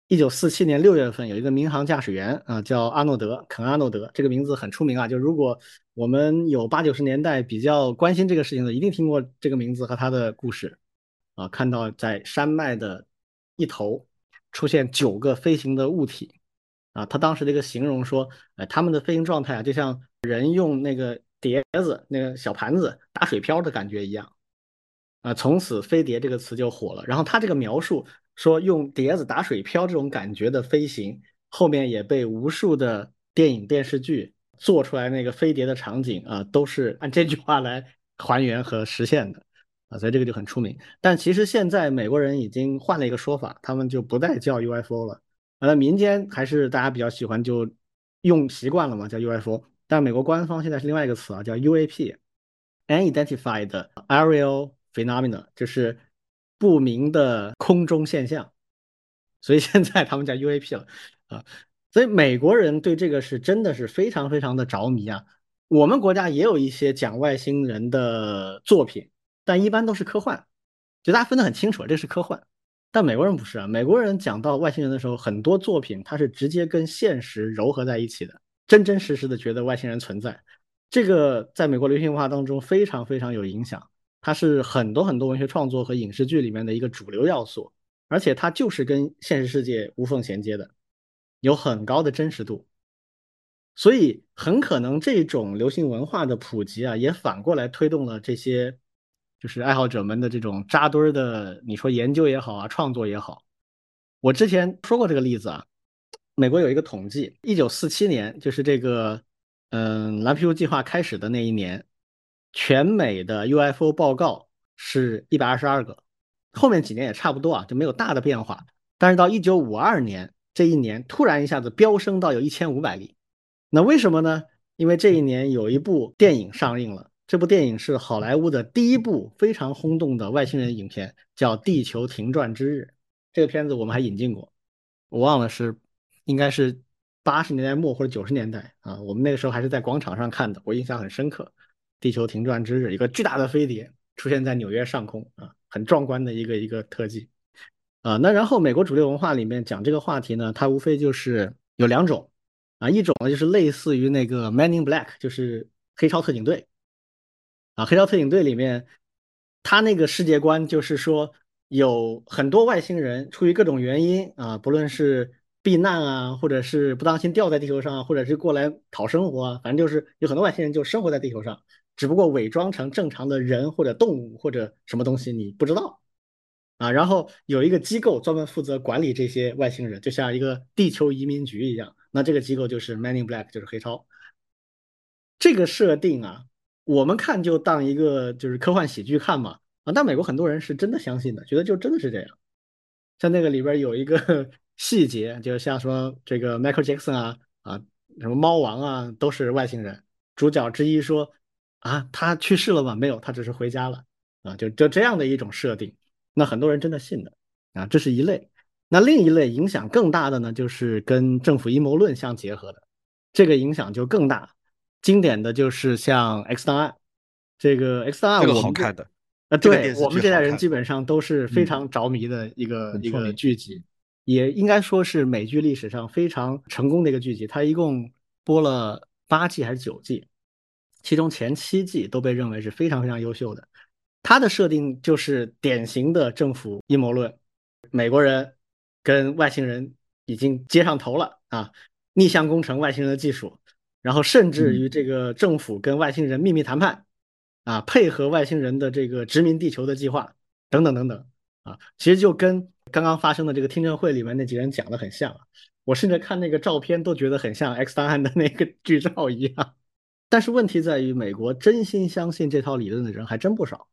Speaker 1: 一九四七年六月份，有一个民航驾驶员啊，叫阿诺德·肯阿诺德，这个名字很出名啊。就如果我们有八九十年代比较关心这个事情的，一定听过这个名字和他的故事啊。看到在山脉的一头出现九个飞行的物体啊，他当时的一个形容说，呃，他们的飞行状态啊，就像人用那个。碟子那个小盘子打水漂的感觉一样，啊，从此“飞碟”这个词就火了。然后他这个描述说用碟子打水漂这种感觉的飞行，后面也被无数的电影电视剧做出来那个飞碟的场景啊，都是按这句话来还原和实现的啊，所以这个就很出名。但其实现在美国人已经换了一个说法，他们就不再叫 UFO 了。那民间还是大家比较喜欢，就用习惯了嘛，叫 UFO。但美国官方现在是另外一个词啊，叫 UAP，Unidentified Aerial Phenomena，就是不明的空中现象。所以现在他们叫 UAP 了啊。所以美国人对这个是真的是非常非常的着迷啊。我们国家也有一些讲外星人的作品，但一般都是科幻，就大家分得很清楚，这是科幻但美国人不是啊，美国人讲到外星人的时候，很多作品它是直接跟现实糅合在一起的，真真实实的觉得外星人存在。这个在美国流行文化当中非常非常有影响，它是很多很多文学创作和影视剧里面的一个主流要素，而且它就是跟现实世界无缝衔接的，有很高的真实度。所以很可能这种流行文化的普及啊，也反过来推动了这些就是爱好者们的这种扎堆儿的，你说研究也好啊，创作也好。我之前说过这个例子啊，美国有一个统计，一九四七年就是这个嗯蓝皮书计划开始的那一年，全美的 UFO 报告是一百二十二个，后面几年也差不多啊，就没有大的变化。但是到一九五二年这一年，突然一下子飙升到有一千五百例。那为什么呢？因为这一年有一部电影上映了，这部电影是好莱坞的第一部非常轰动的外星人影片，叫《地球停转之日》。这个片子我们还引进过，我忘了是应该是八十年代末或者九十年代啊，我们那个时候还是在广场上看的，我印象很深刻。《地球停转之日》，一个巨大的飞碟出现在纽约上空啊，很壮观的一个一个特技啊。那然后美国主流文化里面讲这个话题呢，它无非就是有两种。啊，一种呢就是类似于那个《Man in Black》，就是黑超特警队。啊，黑超特警队里面，他那个世界观就是说，有很多外星人出于各种原因啊，不论是避难啊，或者是不当心掉在地球上，或者是过来讨生活啊，反正就是有很多外星人就生活在地球上，只不过伪装成正常的人或者动物或者什么东西，你不知道。啊，然后有一个机构专门负责管理这些外星人，就像一个地球移民局一样。那这个机构就是 Man in Black，就是黑超。这个设定啊，我们看就当一个就是科幻喜剧看嘛。啊，但美国很多人是真的相信的，觉得就真的是这样。像那个里边有一个 细节，就像说这个 Michael Jackson 啊啊，什么猫王啊，都是外星人。主角之一说啊，他去世了吗？没有，他只是回家了。啊，就就这样的一种设定。那很多人真的信的啊，这是一类。那另一类影响更大的呢，就是跟政府阴谋论相结合的，这个影响就更大。经典的就是像《X 档案》，这个《X 档案》
Speaker 2: 我们好看的
Speaker 1: 啊，对我们这代人基本上都是非常着迷的一个一个剧集，也应该说是美剧历史上非常成功的一个剧集。它一共播了八季还是九季，其中前七季都被认为是非常非常优秀的。它的设定就是典型的政府阴谋论，美国人跟外星人已经接上头了啊，逆向工程外星人的技术，然后甚至于这个政府跟外星人秘密谈判，啊，配合外星人的这个殖民地球的计划等等等等啊，其实就跟刚刚发生的这个听证会里面那几个人讲的很像啊，我甚至看那个照片都觉得很像 X 档案的那个 剧照一样，但是问题在于美国真心相信这套理论的人还真不少。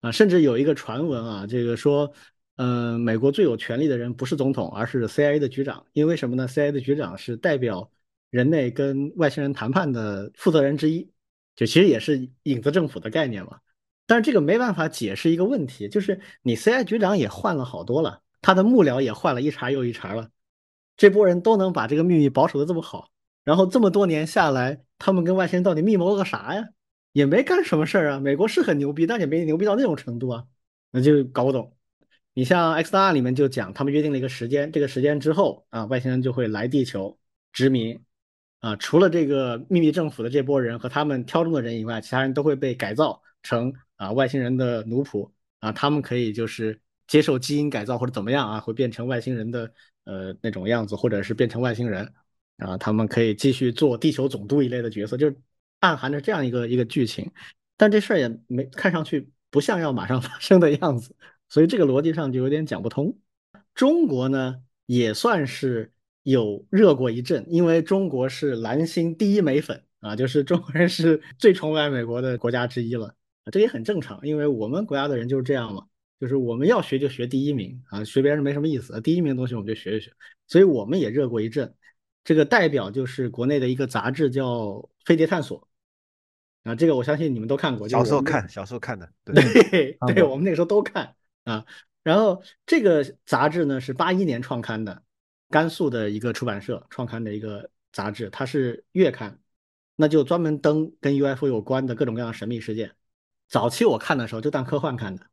Speaker 1: 啊，甚至有一个传闻啊，这个说，嗯，美国最有权力的人不是总统，而是 CIA 的局长。因为什么呢？CIA 的局长是代表人类跟外星人谈判的负责人之一，就其实也是影子政府的概念嘛。但是这个没办法解释一个问题，就是你 C.I 局长也换了好多了，他的幕僚也换了一茬又一茬了，这波人都能把这个秘密保守的这么好，然后这么多年下来，他们跟外星人到底密谋了个啥呀？也没干什么事儿啊，美国是很牛逼，但也没牛逼到那种程度啊，那就搞不懂。你像《X 档案》里面就讲，他们约定了一个时间，这个时间之后啊，外星人就会来地球殖民啊。除了这个秘密政府的这波人和他们挑中的人以外，其他人都会被改造成啊外星人的奴仆啊，他们可以就是接受基因改造或者怎么样啊，会变成外星人的呃那种样子，或者是变成外星人啊，他们可以继续做地球总督一类的角色，就。暗含着这样一个一个剧情，但这事儿也没看上去不像要马上发生的样子，所以这个逻辑上就有点讲不通。中国呢也算是有热过一阵，因为中国是蓝星第一美粉啊，就是中国人是 最崇拜美国的国家之一了啊，这也很正常，因为我们国家的人就是这样嘛，就是我们要学就学第一名啊，学别人没什么意思，第一名的东西我们就学一学，所以我们也热过一阵。这个代表就是国内的一个杂志叫《飞碟探索》。啊，这个我相信你们都看过，
Speaker 2: 小时候看，小时候看的，
Speaker 1: 对对，我们那个时候都看啊。然后这个杂志呢是八一年创刊的，甘肃的一个出版社创刊的一个杂志，它是月刊，那就专门登跟 UFO 有关的各种各样神秘事件。早期我看的时候就当科幻看的，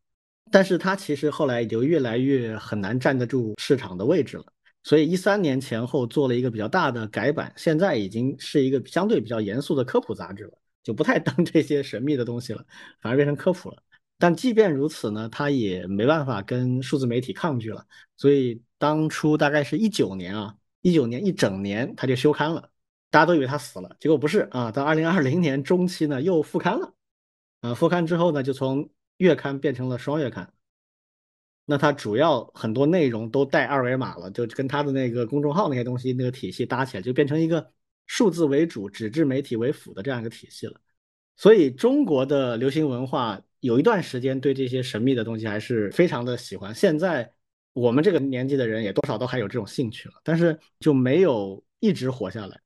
Speaker 1: 但是它其实后来也就越来越很难站得住市场的位置了。所以一三年前后做了一个比较大的改版，现在已经是一个相对比较严肃的科普杂志了，就不太 登这些神秘的东西了，反而变成科普了。但即便如此呢，它也没办法跟数字媒体抗拒了。所以当初大概是一九年啊，一九年一整年它就休刊了。大家都以为他死了，结果不是啊。到二零二零年中期呢，又复刊了，啊，复刊之后呢，就从月刊变成了双月刊。那它主要很多内容都带二维码了，就跟它的那个公众号那些东西那个体系搭起来，就变成一个数字为主、纸质媒体为辅的这样一个体系了。所以中国的流行文化有一段时间对这些神秘的东西还是非常的喜欢。现在我们这个年纪的人也多少都还有这种兴趣了，但是就没有一直活下来。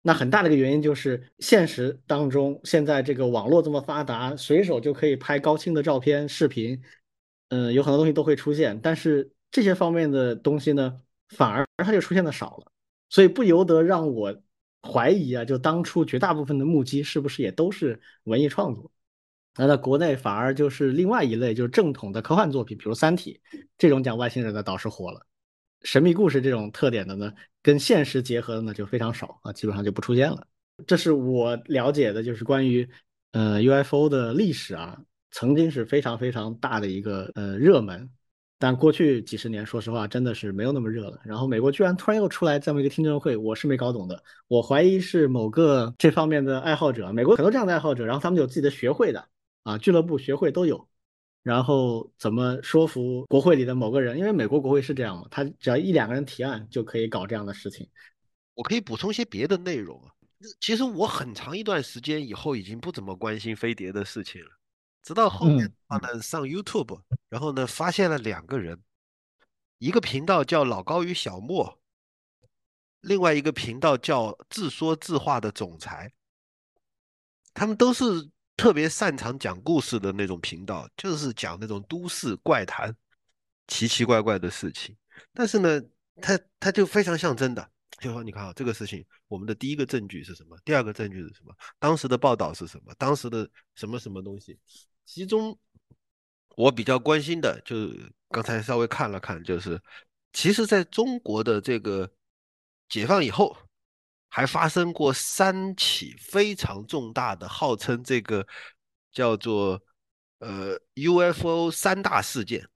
Speaker 1: 那很大的一个原因就是现实当中，现在这个网络这么发达，随手就可以拍高清的照片、视频，嗯，有很多东西都会出现。但是这些方面的东西呢，反而它就出现的少了，所以不由得让我怀疑啊，就当初绝大部分的目击是不是也都是文艺创作？那在国内反而就是另外一类，就是正统的科幻作品，比如《三体》这种讲外星人的倒是火了。神秘故事这种特点的呢，跟现实结合的呢就非常少啊，基本上就不出现了。这是我了解的，就是关于呃 UFO 的历史啊，曾经是非常非常大的一个呃热门，但过去几十年，说实话真的是没有那么热了。然后美国居然突然又出来这么一个听证会，我是没搞懂的。我怀疑是某个这方面的爱好者，美国很多这样的爱好者，然后他们有自己的学会的啊，俱乐部、学会都有。然后怎么说服国会里的某个人？因为美国国会是这样嘛，他只要一两个人提案就可以搞这样的事情。
Speaker 2: 我可以补充一些别的内容啊。其实我很长一段时间以后已经不怎么关心飞碟的事情了，直到后面呢上 YouTube，然后呢发现了两个人，一个频道叫老高与小莫，另外一个频道叫自说自话的总裁，他们都是。特别擅长讲故事的那种频道，就是讲那种都市怪谈、奇奇怪怪的事情。但是呢，他他就非常像真的，就说你看啊，这个事情，我们的第一个证据是什么？第二个证据是什么？当时的报道是什么？当时的什么什么东西？其中我比较关心的，就是刚才稍微看了看，就是其实在中国的这个解放以后。还发生过三起非常重大的，号称这个叫做呃 UFO 三大事件。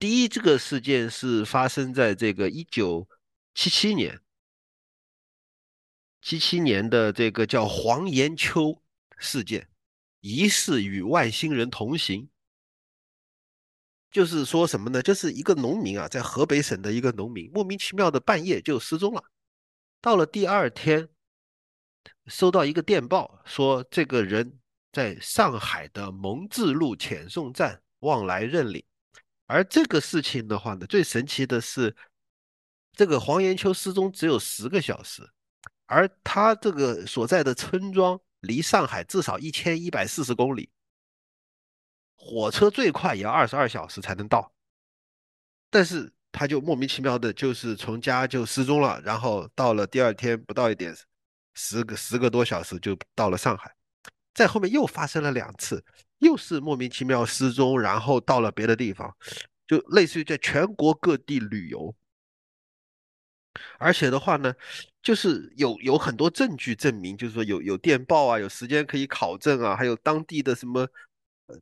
Speaker 2: 第一，这个事件是发生在这个一九七七年，七七年的这个叫黄延秋事件，疑似与外星人同行。就是说什么呢？就是一个农民啊，在河北省的一个农民，莫名其妙的半夜就失踪了。到了第二天，收到一个电报，说这个人在上海的蒙自路遣送站望来认领。而这个事情的话呢，最神奇的是，这个黄延秋失踪只有十个小时，而他这个所在的村庄离上海至少一千一百四十公里，火车最快也要二十二小时才能到。但是。他就莫名其妙的，就是从家就失踪了，然后到了第二天不到一点，十个十个多小时就到了上海，在后面又发生了两次，又是莫名其妙失踪，然后到了别的地方，就类似于在全国各地旅游，而且的话呢，就是有有很多证据证明，就是说有有电报啊，有时间可以考证啊，还有当地的什么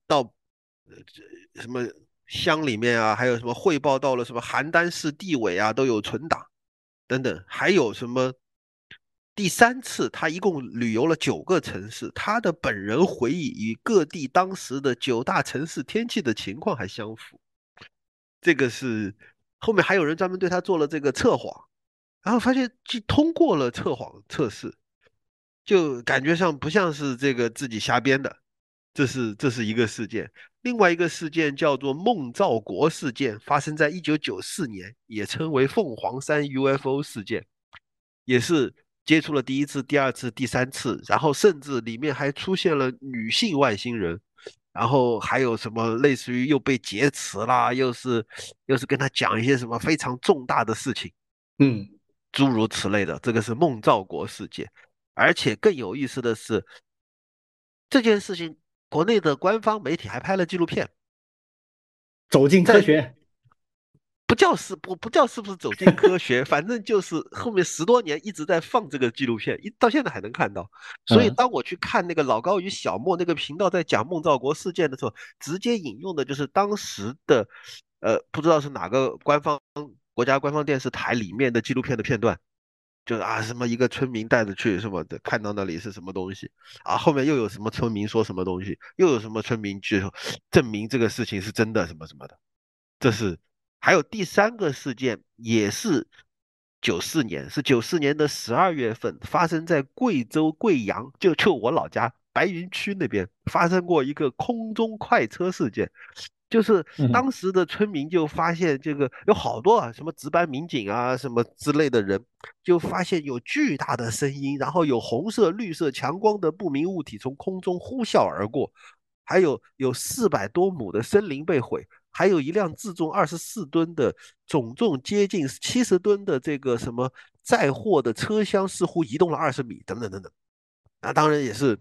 Speaker 2: 到呃什么。乡里面啊，还有什么汇报到了什么邯郸市地委啊，都有存档，等等，还有什么第三次他一共旅游了九个城市，他的本人回忆与各地当时的九大城市天气的情况还相符，这个是后面还有人专门对他做了这个测谎，然后发现就通过了测谎测试，就感觉上不像是这个自己瞎编的，这是这是一个事件。另外一个事件叫做孟兆国事件，发生在一九九四年，也称为凤凰山 UFO 事件，也是接触了第一次、第二次、第三次，然后甚至里面还出现了女性外星人，然后还有什么类似于又被劫持啦，又是又是跟他讲一些什么非常重大的事情，
Speaker 1: 嗯，
Speaker 2: 诸如此类的，这个是孟兆国事件，而且更有意思的是这件事情。国内的官方媒体还拍了纪录片，
Speaker 1: 走进科学。
Speaker 2: 不叫是不不叫是不是走进科学，反正就是后面十多年一直在放这个纪录片，一到现在还能看到。所以当我去看那个老高与小莫那个频道在讲孟兆国事件的时候，直接引用的就是当时的，呃，不知道是哪个官方国家官方电视台里面的纪录片的片段，就啊什么一个村民带着去什么的，看到那里是什么东西啊，后面又有什么村民说什么东西，又有什么村民去证明这个事情是真的什么什么的，这是。还有第三个事件也是九四年，是九四年的十二月份，发生在贵州贵阳，就就我老家白云区那边发生过一个空中快车事件，就是当时的村民就发现这个有好多啊，什么值班民警啊，什么之类的人，就发现有巨大的声音，然后有红色、绿色强光的不明物体从空中呼啸而过，还有有四百多亩的森林被毁。还有一辆自重二十四吨的、总重接近七十吨的这个什么载货的车厢，似乎移动了二十米，等等等等。那当然也是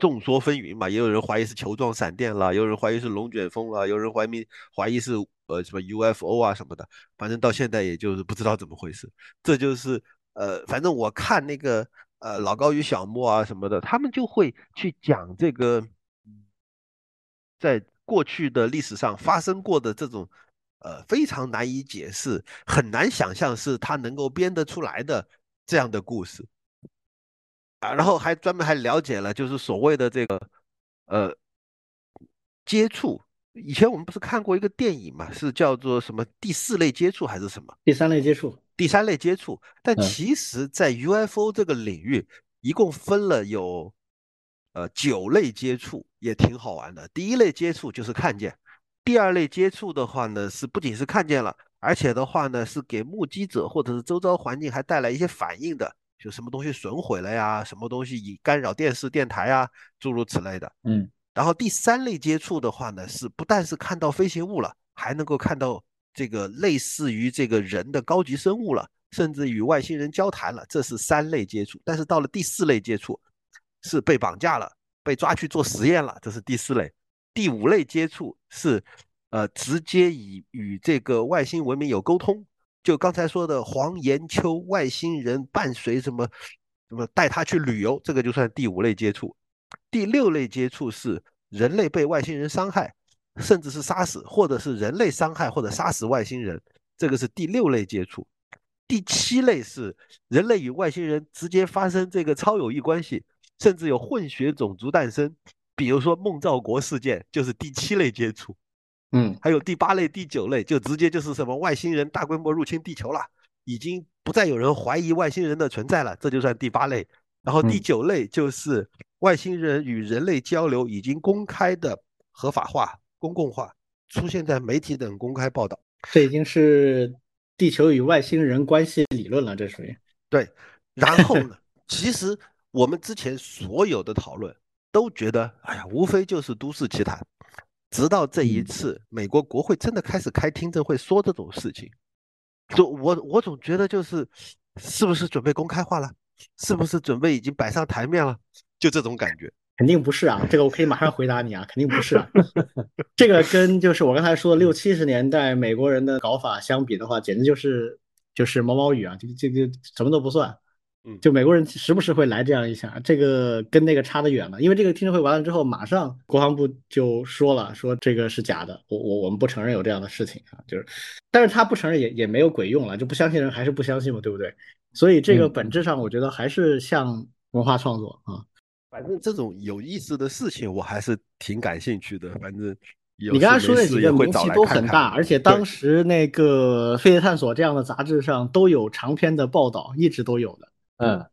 Speaker 2: 众说纷纭嘛，也有人怀疑是球状闪电了，有人怀疑是龙卷风了，有人怀疑怀疑是呃什么 UFO 啊什么的。反正到现在也就是不知道怎么回事。这就是呃，反正我看那个呃老高与小莫啊什么的，他们就会去讲这个在。过去的历史上发生过的这种，呃，非常难以解释、很难想象是他能够编得出来的这样的故事啊，然后还专门还了解了，就是所谓的这个，呃，接触。以前我们不是看过一个电影嘛，是叫做什么第四类接触还是什么？
Speaker 1: 第三类接触，
Speaker 2: 第三类接触。但其实，在 UFO 这个领域，一共分了有。呃，九类接触也挺好玩的。第一类接触就是看见，第二类接触的话呢，是不仅是看见了，而且的话呢，是给目击者或者是周遭环境还带来一些反应的，就什么东西损毁了呀，什么东西以干扰电视、电台啊，诸如此类的。
Speaker 1: 嗯。
Speaker 2: 然后第三类接触的话呢，是不但是看到飞行物了，还能够看到这个类似于这个人的高级生物了，甚至与外星人交谈了，这是三类接触。但是到了第四类接触。是被绑架了，被抓去做实验了，这是第四类。第五类接触是，呃，直接以与这个外星文明有沟通，就刚才说的黄岩秋外星人伴随什么什么带他去旅游，这个就算第五类接触。第六类接触是人类被外星人伤害，甚至是杀死，或者是人类伤害或者杀死外星人，这个是第六类接触。第七类是人类与外星人直接发生这个超友谊关系。甚至有混血种族诞生，比如说孟兆国事件就是第七类接触，
Speaker 1: 嗯，
Speaker 2: 还有第八类、第九类，就直接就是什么外星人大规模入侵地球了，已经不再有人怀疑外星人的存在了，这就算第八类。然后第九类就是外星人与人类交流已经公开的合法化、公共化，出现在媒体等公开报道，
Speaker 1: 这已经是地球与外星人关系理论了，这属于
Speaker 2: 对。然后呢，其实。我们之前所有的讨论都觉得，哎呀，无非就是都市奇谈。直到这一次，美国国会真的开始开听证会说这种事情，就我我总觉得就是，是不是准备公开化了？是不是准备已经摆上台面了？就这种感觉。
Speaker 1: 肯定不是啊，这个我可以马上回答你啊，肯定不是啊。这个跟就是我刚才说的六七十年代美国人的搞法相比的话，简直就是就是毛毛雨啊，就就就什么都不算。
Speaker 2: 嗯，
Speaker 1: 就美国人时不时会来这样一下，这个跟那个差得远了。因为这个听证会完了之后，马上国防部就说了，说这个是假的，我我我们不承认有这样的事情啊。就是，但是他不承认也也没有鬼用了，就不相信人还是不相信嘛，对不对？所以这个本质上我觉得还是像文化创作啊。
Speaker 2: 反正这种有意思的事情我还是挺感兴趣的。反正
Speaker 1: 你刚才说那几个名气都很大，而且当时那个《飞碟探索》这样的杂志上都有长篇的报道，一直都有的。
Speaker 3: 嗯，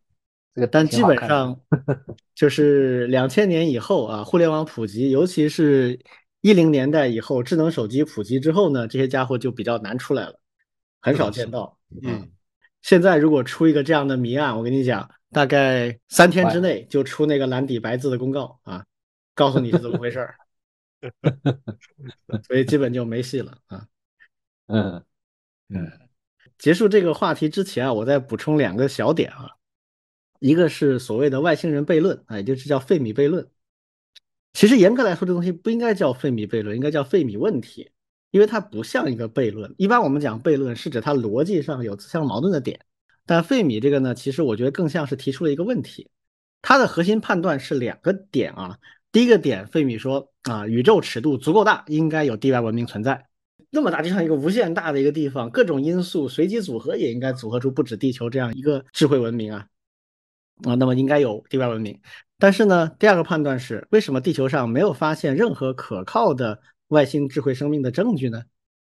Speaker 3: 这个
Speaker 1: 但基本上 就是两千年以后啊，互联网普及，尤其是一零年代以后，智能手机普及之后呢，这些家伙就比较难出来了，很少见到。
Speaker 2: 嗯，
Speaker 1: 现在如果出一个这样的谜案，我跟你讲，大概三天之内就出那个蓝底白字的公告啊，告诉你是怎么回事儿，所以基本就没戏了啊。
Speaker 3: 嗯嗯，
Speaker 1: 结束这个话题之前啊，我再补充两个小点啊。一个是所谓的外星人悖论啊，也就是叫费米悖论。其实严格来说，这东西不应该叫费米悖论，应该叫费米问题因为它不像一个悖论。一般我们讲悖论是指它逻辑上有自相矛盾的点，但费米这个呢，其实我觉得更像是提出了一个问题。它的核心判断是两个点啊。第一个点，费米说啊，宇宙尺度足够大，应该有地外文明存在。那么大，就像一个无限大的一个地方，各种因素随机组合，也应该组合出不止地球这样一个智慧文明啊啊，那么应该有地外文明。但是呢，第二个判断是，为什么地球上没有发现任何可靠的外星智慧生命的证据呢？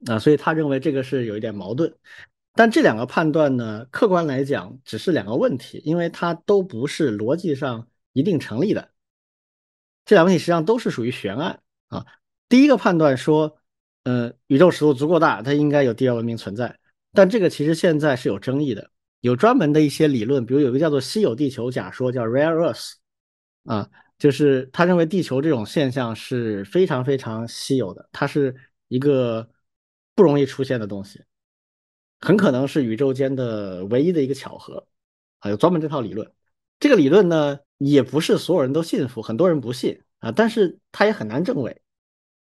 Speaker 1: 啊，所以他认为这个是有一点矛盾。但这两个判断呢，客观来讲只是两个问题，因为它都不是逻辑上一定成立的。这两个问题实际上都是属于悬案啊。第一个判断说，呃，宇宙尺度足够大，它应该有地外文明存在。但这个其实现在是有争议的，有专门的一些理论，比如有一个叫做稀有地球假说，叫 Rare Earth，啊，就是他认为地球这种现象是非常非常稀有的，它是一个不容易出现的东西，很可能是宇宙间的唯一的一个巧合啊，有专门这套理论。这个理论呢？也不是所有人都信服，很多人不信啊，但是他也很难证伪。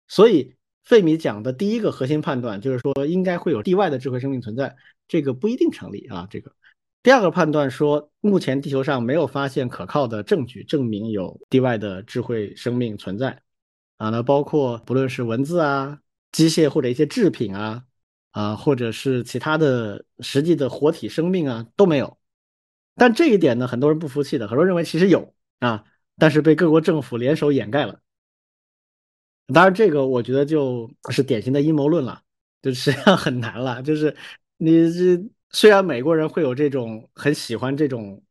Speaker 1: 所以费米讲的第一个核心判断就是说，应该会有地外的智慧生命存在，这个不一定成立啊。这个第二个判断说，目前地球上没有发现可靠的证据证明有地外的智慧生命存在啊，那包括不论是文字啊、机械或者一些制品啊啊，或者是其他的实际的活体生命啊，都没有。但这一点呢，很多人不服气的，很多人认为其实有啊，但是被各国政府联手掩盖了。当然，这个我觉得就是典型的阴谋论了，就实际上很难了。就是你这虽然美国人会有这种很喜欢这种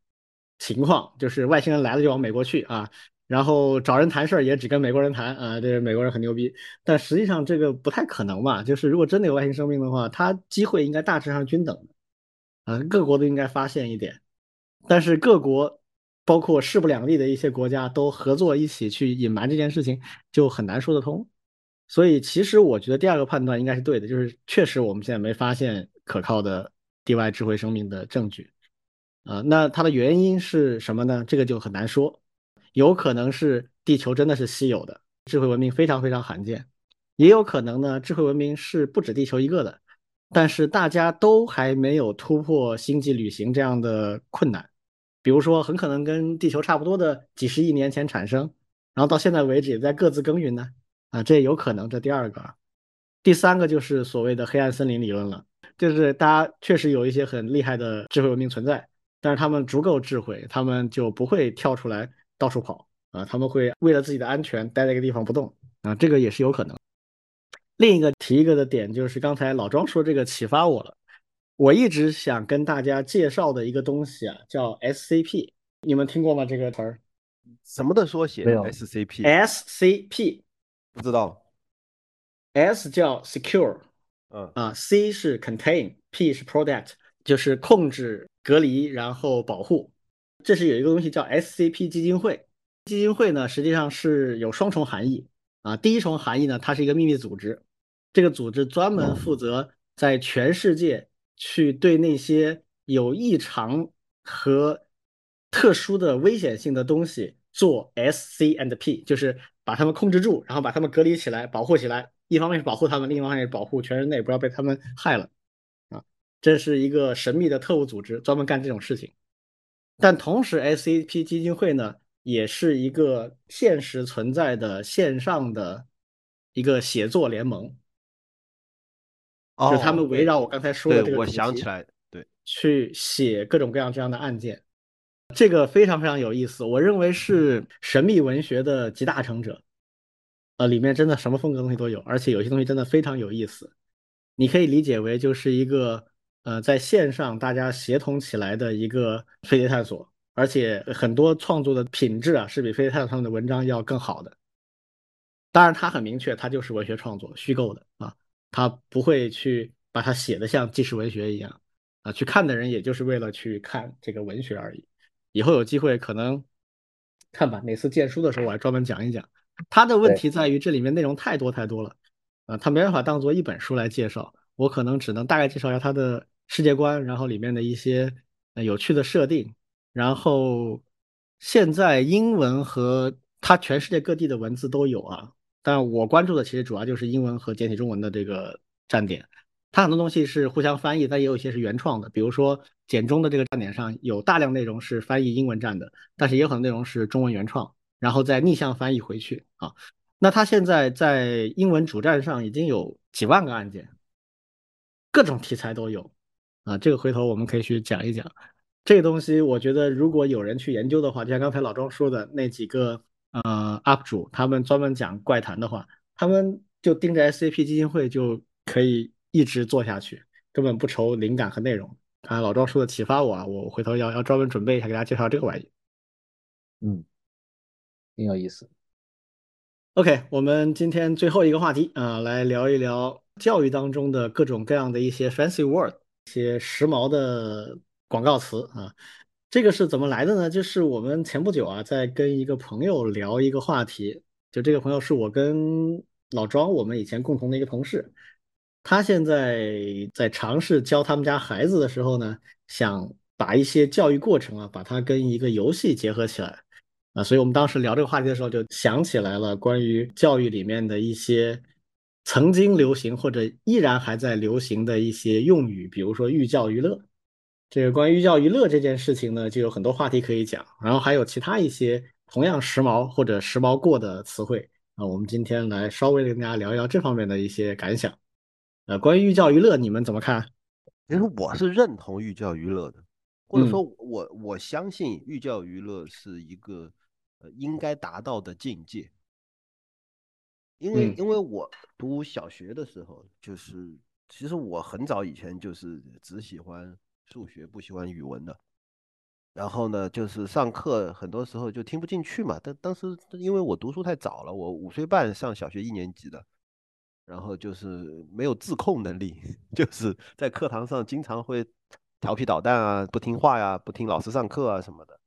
Speaker 1: 情况，就是外星人来了就往美国去啊，然后找人谈事儿也只跟美国人谈啊，这美国人很牛逼。但实际上这个不太可能嘛，就是如果真的有外星生命的话，它机会应该大致上均等的啊，各国都应该发现一点。但是各国，包括势不两立的一些国家，都合作一起去隐瞒这件事情，就很难说得通。所以，其实我觉得第二个判断应该是对的，就是确实我们现在没发现可靠的地外智慧生命的证据。啊，那它的原因是什么呢？这个就很难说。有可能是地球真的是稀有的智慧文明，非常非常罕见；也有可能呢，智慧文明是不止地球一个的，但是大家都还没有突破星际旅行这样的困难。比如说，很可能跟地球差不多的几十亿年前产生，然后到现在为止也在各自耕耘呢。啊，这也有可能。这第二个，第三个就是所谓的黑暗森林理论了，就是大家确实有一些很厉害的智慧文明存在，但是他们足够智慧，他们就不会跳出来到处跑啊，他们会为了自己的安全待在一个地方不动啊，这个也是有可能。另一个提一个的点就是刚才老庄说这个启发我了。我一直想跟大家介绍的一个东西啊，叫 SCP，你们听过吗？这个词儿？
Speaker 2: 什么的缩写？
Speaker 3: 没有。
Speaker 1: SCP，SCP
Speaker 2: 不知道。
Speaker 1: S 叫 secure，
Speaker 2: 嗯
Speaker 1: 啊，C 是 contain，P 是 product，就是控制、隔离，然后保护。这是有一个东西叫 SCP 基金会。基金会呢，实际上是有双重含义啊。第一重含义呢，它是一个秘密组织，这个组织专门负责在全世界。去对那些有异常和特殊的危险性的东西做 S C and P，就是把它们控制住，然后把它们隔离起来，保护起来。一方面是保护他们，另一方面是保护全人类，不要被他们害了。啊，这是一个神秘的特务组织，专门干这种事情。但同时，S C P 基金会呢，也是一个现实存在的线上的一个写作联盟。就他们围绕我刚才说的这个
Speaker 2: 我想起来，对，
Speaker 1: 去写各种各样这样的案件，这个非常非常有意思。我认为是神秘文学的集大成者，呃，里面真的什么风格东西都有，而且有些东西真的非常有意思。你可以理解为就是一个呃在线上大家协同起来的一个飞碟探索，而且很多创作的品质啊是比飞碟探索他们的文章要更好的。当然，它很明确，它就是文学创作，虚构的啊。他不会去把它写的像纪实文学一样啊，去看的人也就是为了去看这个文学而已。以后有机会可能看吧，哪次荐书的时候我还专门讲一讲。他的问题在于这里面内容太多太多了啊，他没办法当做一本书来介绍。我可能只能大概介绍一下他的世界观，然后里面的一些有趣的设定。然后现在英文和他全世界各地的文字都有啊。但我关注的其实主要就是英文和简体中文的这个站点。它很多东西是互相翻译，但也有一些是原创的。比如说简中的这个站点上有大量内容是翻译英文站的，但是也有很多内容是中文原创，然后再逆向翻译回去啊。那他现在在英文主站上已经有几万个案件，各种题材都有啊。这个回头我们可以去讲一讲。这个东西我觉得如果有人去研究的话，就像刚才老庄说的那几个呃 UP 主，他们专门讲怪谈的话，他们就盯着 SCP 基金会就可以。一直做下去，根本不愁灵感和内容。啊，老庄说的启发我啊，我回头要要专门准备一下，给大家介绍这个玩意。
Speaker 3: 嗯，挺有意思。
Speaker 1: OK，我们今天最后一个话题啊，来聊一聊教育当中的各种各样的一些 fancy word，一些时髦的广告词啊。这个是怎么来的呢？就是我们前不久啊，在跟一个朋友聊一个话题，就这个朋友是我跟老庄我们以前共同的一个同事。他现在在尝试教他们家孩子的时候呢，想把一些教育过程啊，把它跟一个游戏结合起来啊，所以我们当时聊这个话题的时候，就想起来了关于教育里面的一些曾经流行或者依然还在流行的一些用语，比如说寓教于乐。这个关于寓教于乐这件事情呢，就有很多话题可以讲，然后还有其他一些同样时髦或者时髦过的词汇啊，我们今天来稍微跟大家聊一聊这方面的一些感想。呃，关于寓教于乐，你们怎么看？
Speaker 2: 其实我是认同寓教于乐的，或者说，我我相信寓教于乐是一个呃应该达到的境界。因为因为我读小学的时候，就是其实我很早以前就是只喜欢数学，不喜欢语文的。然后呢，就是上课很多时候就听不进去嘛。但当时因为我读书太早了，我五岁半上小学一年级的。然后就是没有自控能力，就是在课堂上经常会调皮捣蛋啊，不听话呀，不听老师上课啊什么的。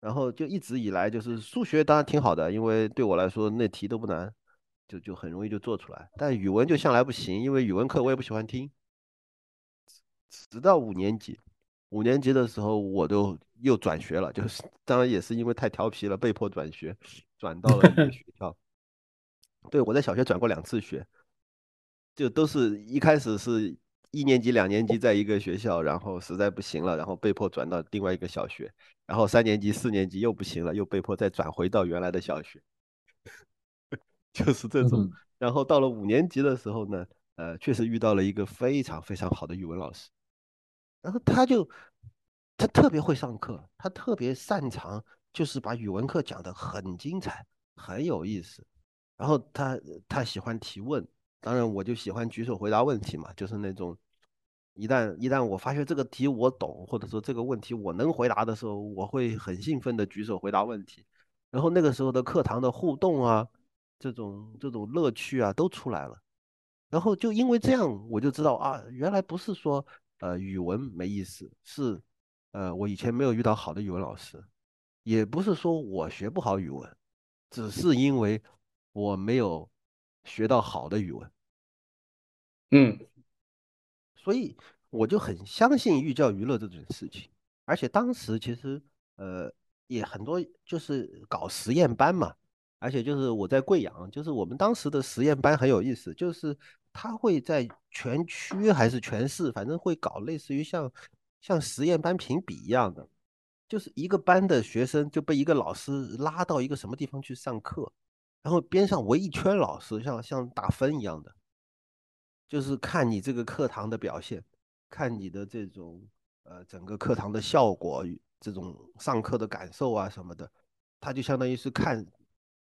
Speaker 2: 然后就一直以来就是数学当然挺好的，因为对我来说那题都不难，就就很容易就做出来。但语文就向来不行，因为语文课我也不喜欢听。直到五年级，五年级的时候我就又转学了，就是 当然也是因为太调皮了，被迫转学，转到了一个学校。对我在小学转过两次学。就都是一开始是一年级、两年级在一个学校，然后实在不行了，然后被迫转到另外一个小学，然后三年级、四年级又不行了，又被迫再转回到原来的小学，就是这种。然后到了五年级的时候呢，呃，确实遇到了一个非常非常好的语文老师，然后他就他特别会上课，他特别擅长就是把语文课讲得很精彩、很有意思，然后他他喜欢提问。当然，我就喜欢举手回答问题嘛，就是那种一旦一旦我发现这个题我懂，或者说这个问题我能回答的时候，我会很兴奋的举手回答问题。然后那个时候的课堂的互动啊，这种这种乐趣啊都出来了。然后就因为这样，我就知道啊，原来不是说呃语文没意思，是呃我以前没有遇到好的语文老师，也不是说我学不好语文，只是因为我没有。学到好的语文，
Speaker 1: 嗯，
Speaker 2: 所以我就很相信寓教于乐这种事情。而且当时其实呃也很多就是搞实验班嘛，而且就是我在贵阳，就是我们当时的实验班很有意思，就是他会在全区还是全市，反正会搞类似于像像实验班评比一样的，就是一个班的学生就被一个老师拉到一个什么地方去上课。然后边上围一圈老师，像像打分一样的，就是看你这个课堂的表现，看你的这种呃整个课堂的效果，这种上课的感受啊什么的，他就相当于是看，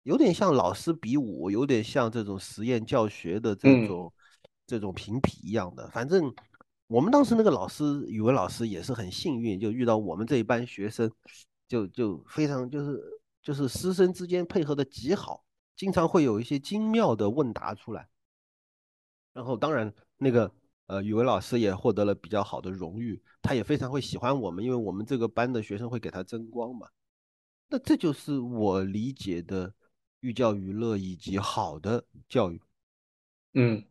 Speaker 2: 有点像老师比武，有点像这种实验教学的这种这种评比一样的。反正我们当时那个老师，语文老师也是很幸运，就遇到我们这一班学生，就就非常就是就是师生之间配合的极好。经常会有一些精妙的问答出来，然后当然那个呃语文老师也获得了比较好的荣誉，他也非常会喜欢我们，因为我们这个班的学生会给他争光嘛。那这就是我理解的寓教于乐以及好的教育。
Speaker 1: 嗯，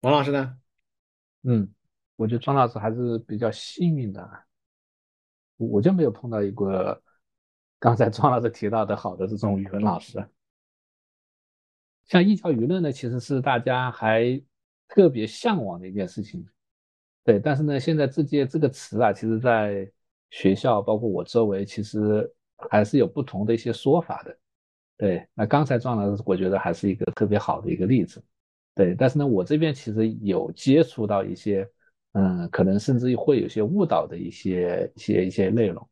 Speaker 1: 王老师呢？
Speaker 3: 嗯，我觉得庄老师还是比较幸运的，我就没有碰到一个。刚才庄老师提到的好的这种语文老师，像艺教娱乐呢，其实是大家还特别向往的一件事情。对，但是呢，现在这届这个词啊，其实在学校，包括我周围，其实还是有不同的一些说法的。对，那刚才庄老师，我觉得还是一个特别好的一个例子。对，但是呢，我这边其实有接触到一些，嗯，可能甚至会有些误导的一些一些一些内容。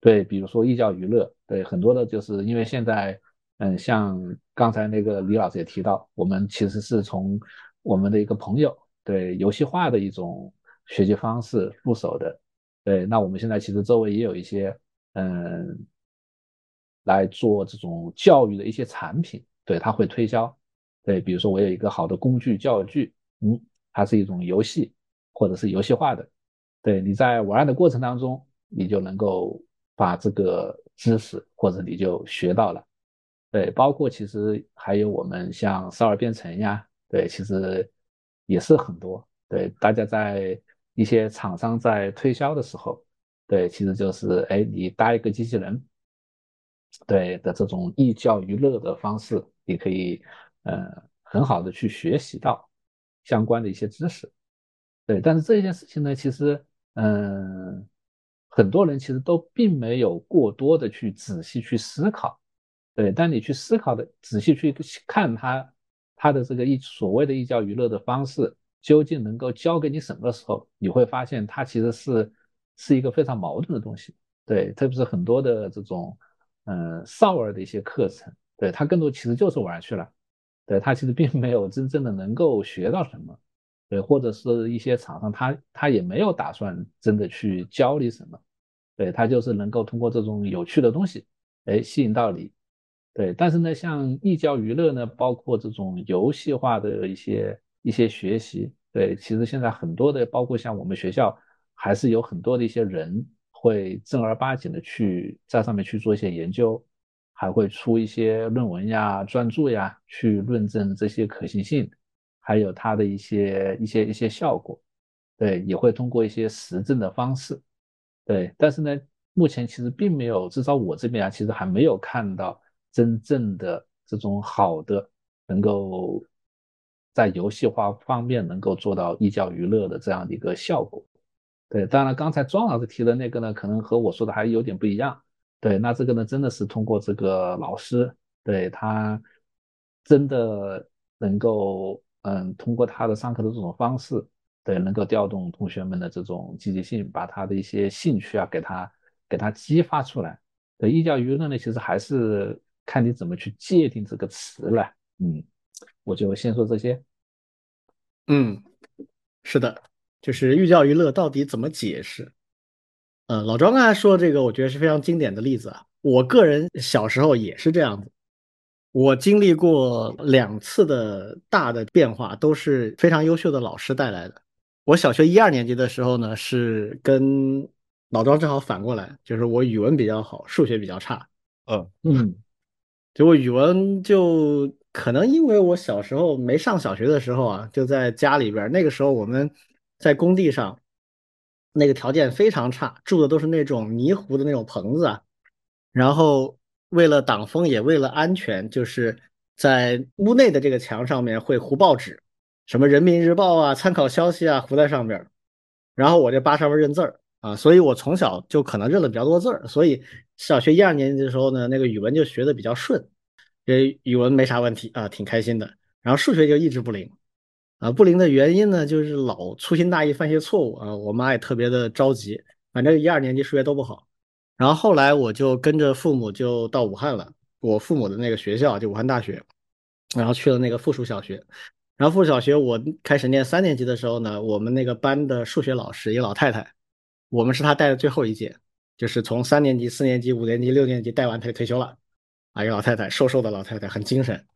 Speaker 3: 对，比如说寓教于乐，对，很多的就是因为现在，嗯，像刚才那个李老师也提到，我们其实是从我们的一个朋友对游戏化的一种学习方式入手的。对，那我们现在其实周围也有一些，嗯，来做这种教育的一些产品，对他会推销。对，比如说我有一个好的工具教具，嗯，它是一种游戏或者是游戏化的，对，你在玩的过程当中，你就能够把这个知识或者你就学到了，对，包括其实还有我们像少儿编程呀，对，其实也是很多，对，大家在一些厂商在推销的时候，对，其实就是哎，你搭一个机器人，对的这种寓教于乐的方式，你可以。呃，很好的去学习到相关的一些知识，对。但是这件事情呢，其实，嗯，很多人其实都并没有过多的去仔细去思考，对。当你去思考的仔细去看他他的这个一所谓的寓教于乐的方式，究竟能够教给你什么的时候，你会发现它其实是是一个非常矛盾的东西，对。特别是很多的这种，嗯，少儿的一些课程，对他更多其实就是玩去了。对他其实并没有真正的能够学到什么，对，或者是一些厂商他他也没有打算真的去教你什么，对他就是能够通过这种有趣的东西，哎，吸引到你，对。但是呢，像寓教于乐呢，包括这种游戏化的一些一些学习，对，其实现在很多的，包括像我们学校，还是有很多的一些人会正儿八经的去在上面去做一些研究。还会出一些论文呀、专著呀，去论证这些可行性，还有它的一些一些一些效果。对，也会通过一些实证的方式。对，但是呢，目前其实并没有，至少我这边啊，其实还没有看到真正的这种好的，能够在游戏化方面能够做到寓教于乐的这样的一个效果。对，当然刚才庄老师提的那个呢，可能和我说的还有点不一样。对，那这个呢，真的是通过这个老师，对他真的能够，嗯，通过他的上课的这种方式，对，能够调动同学们的这种积极性，把他的一些兴趣啊，给他给他激发出来。对，寓教于乐呢，其实还是看你怎么去界定这个词了。嗯，我就先说这些。
Speaker 1: 嗯，是的，就是寓教于乐到底怎么解释？呃，老庄刚才说这个，我觉得是非常经典的例子啊。我个人小时候也是这样子，我经历过两次的大的变化，都是非常优秀的老师带来的。我小学一二年级的时候呢，是跟老庄正好反过来，就是我语文比较好，数学比较差。
Speaker 2: 嗯
Speaker 3: 嗯，
Speaker 1: 结果语文就可能因为我小时候没上小学的时候啊，就在家里边，那个时候我们在工地上。那个条件非常差，住的都是那种泥糊的那种棚子啊。然后为了挡风，也为了安全，就是在屋内的这个墙上面会糊报纸，什么《人民日报》啊、参考消息啊，糊在上面。然后我就扒上面认字儿啊，所以我从小就可能认了比较多字儿。所以小学一二年级的时候呢，那个语文就学的比较顺，这语文没啥问题啊，挺开心的。然后数学就一直不灵。啊，不灵的原因呢，就是老粗心大意犯些错误啊，我妈也特别的着急。反正一二年级数学都不好，然后后来我就跟着父母就到武汉了，我父母的那个学校就武汉大学，然后去了那个附属小学。然后附属小学我开始念三年级的时候呢，我们那个班的数学老师一个老太太，我们是她带的最后一届，就是从三年级、四年级、五年级、六年级带完她就退休了。啊，一个老太太，瘦瘦的老太太，很精神，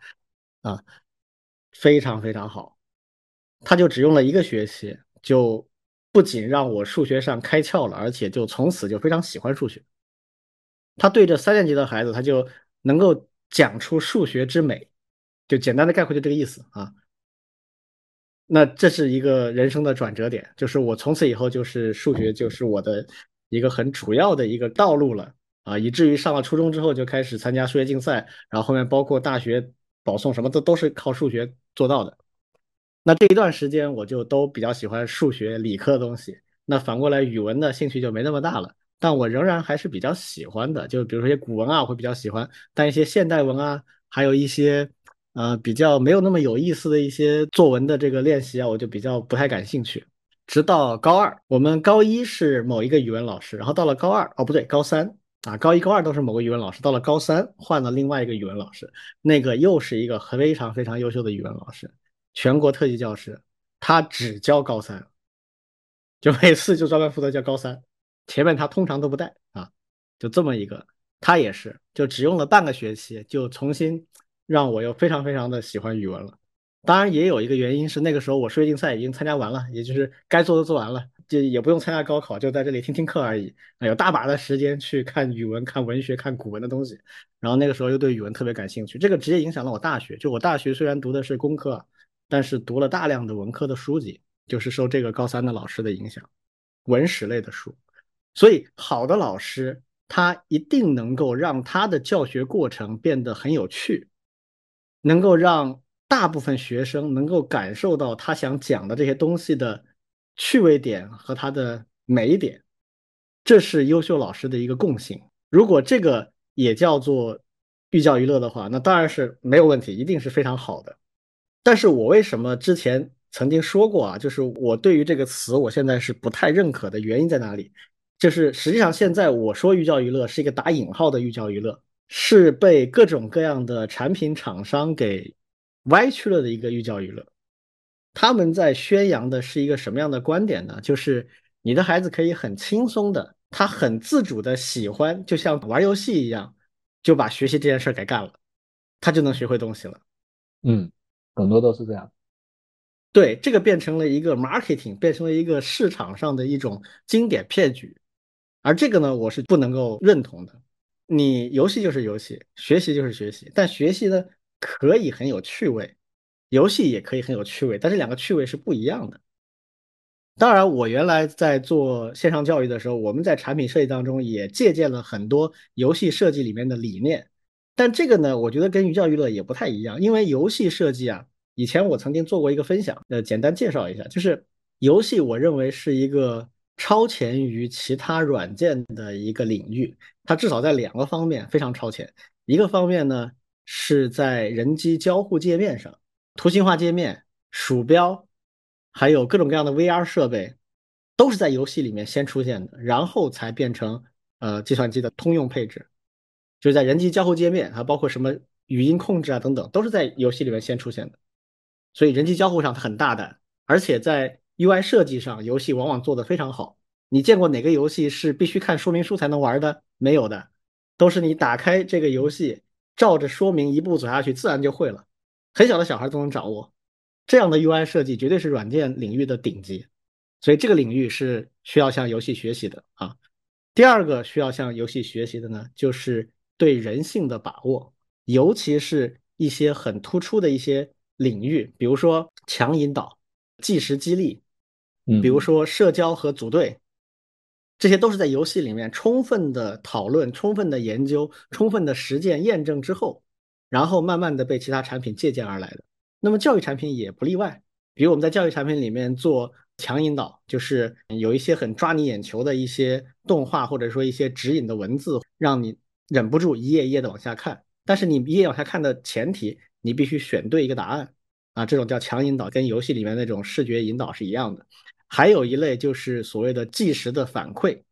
Speaker 1: 啊，非常非常好。他就只用了一个学期，就不仅让我数学上开窍了，而且就从此就非常喜欢数学。他对着三年级的孩子，他就能够讲出数学之美，就简单的概括就这个意思啊。那这是一个人生的转折点，就是我从此以后就是数学就是我的一个很主要的一个道路了啊，以至于上了初中之后就开始参加数学竞赛，然后后面包括大学保送什么的都是靠数学做到的。那这一段时间我就都比较喜欢数学、理科的东西。那反过来语文的兴趣就没那么大了，但我仍然还是比较喜欢的。就比如说一些古文啊，我会比较喜欢；但一些现代文啊，还有一些呃比较没有那么有意思的一些作文的这个练习啊，我就比较不太感兴趣。直到高二，我们高一是某一个语文老师，然后到了高二，哦不对，高三啊，高一高二都是某个语文老师，到了高三换了另外一个语文老师，那个又是一个非常非常优秀的语文老师，全国特级教师，他只教高三，就每次就专门负责教高三，前面他通常都不带啊，就这么一个，他也是就只用了半个学期，就重新让我又非常非常的喜欢语文了。当然也有一个原因是那个时候我数学竞赛已经参加完了，也就是该做的做完了，就也不用参加高考，就在这里听听课而已，有大把的时间去看语文、看文学、看古文的东西。然后那个时候又对语文特别感兴趣，这个直接影响了我大学。就我大学虽然读的是工科，但是读了大量的文科的书籍，就是受这个高三的老师的影响，文史类的书。所以好的老师他一定能够让他的教学过程变得很有趣，能够让。大部分学生能够感受到他想讲的这些东西的趣味点和他的美点，这是优秀老师的一个共性。如果这个也叫做寓教于乐的话，那当然是没有问题，一定是非常好的。但是我为什么之前曾经说过啊？就是我对于这个词，我现在是不太认可的原因在哪里？就是实际上现在我说寓教于乐是一个打引号的寓教于乐，是被各种各样的产品厂商给。歪曲了的一个寓教于乐，他们在宣扬的是一个什么样的观点呢？就是你的孩子可以很轻松的，他很自主的喜欢，就像玩游戏一样，就把学习这件事给干了，他就能学会东西了。
Speaker 3: 嗯，很多都是这样。
Speaker 1: 对，这个变成了一个 marketing，变成了一个市场上的一种经典骗局，而这个呢，我是不能够认同的。你游戏就是游戏，学习就是学习，但学习呢？可以很有趣味，游戏也可以很有趣味，但这两个趣味是不一样的。当然，我原来在做线上教育的时候，我们在产品设计当中也借鉴了很多游戏设计里面的理念。但这个呢，我觉得跟寓教于乐也不太一样，因为游戏设计啊，以前我曾经做过一个分享，呃，简单介绍一下，就是游戏，我认为是一个超前于其他软件的一个领域，它至少在两个方面非常超前。一个方面呢。是在人机交互界面上，图形化界面、鼠标，还有各种各样的 VR 设备，都是在游戏里面先出现的，然后才变成呃计算机的通用配置。就是在人机交互界面，还包括什么语音控制啊等等，都是在游戏里面先出现的。所以人机交互上它很大胆，而且在 UI 设计上，游戏往往做得非常好。你见过哪个游戏是必须看说明书才能玩的？没有的，都是你打开这个游戏。照着说明一步走下去，自然就会了。很小的小孩都能掌握，这样的 UI 设计绝对是软件领域的顶级。所以这个领域是需要向游戏学习的啊。第二个需要向游戏学习的呢，就是对人性的把握，尤其是一些很突出的一些领域，比如说强引导、计时激励，比如说社交和组队。这些都是在游戏里面充分的讨论、充分的研究、充分的实践验证之后，然后慢慢的被其他产品借鉴而来的。那么教育产品也不例外。比如我们在教育产品里面做强引导，就是有一些很抓你眼球的一些动画，或者说一些指引的文字，让你忍不住一页一页的往下看。但是你一页往下看的前提，你必须选对一个答案啊，这种叫强引导，跟游戏里面那种视觉引导是一样的。还有一类就是所谓的计时的反馈，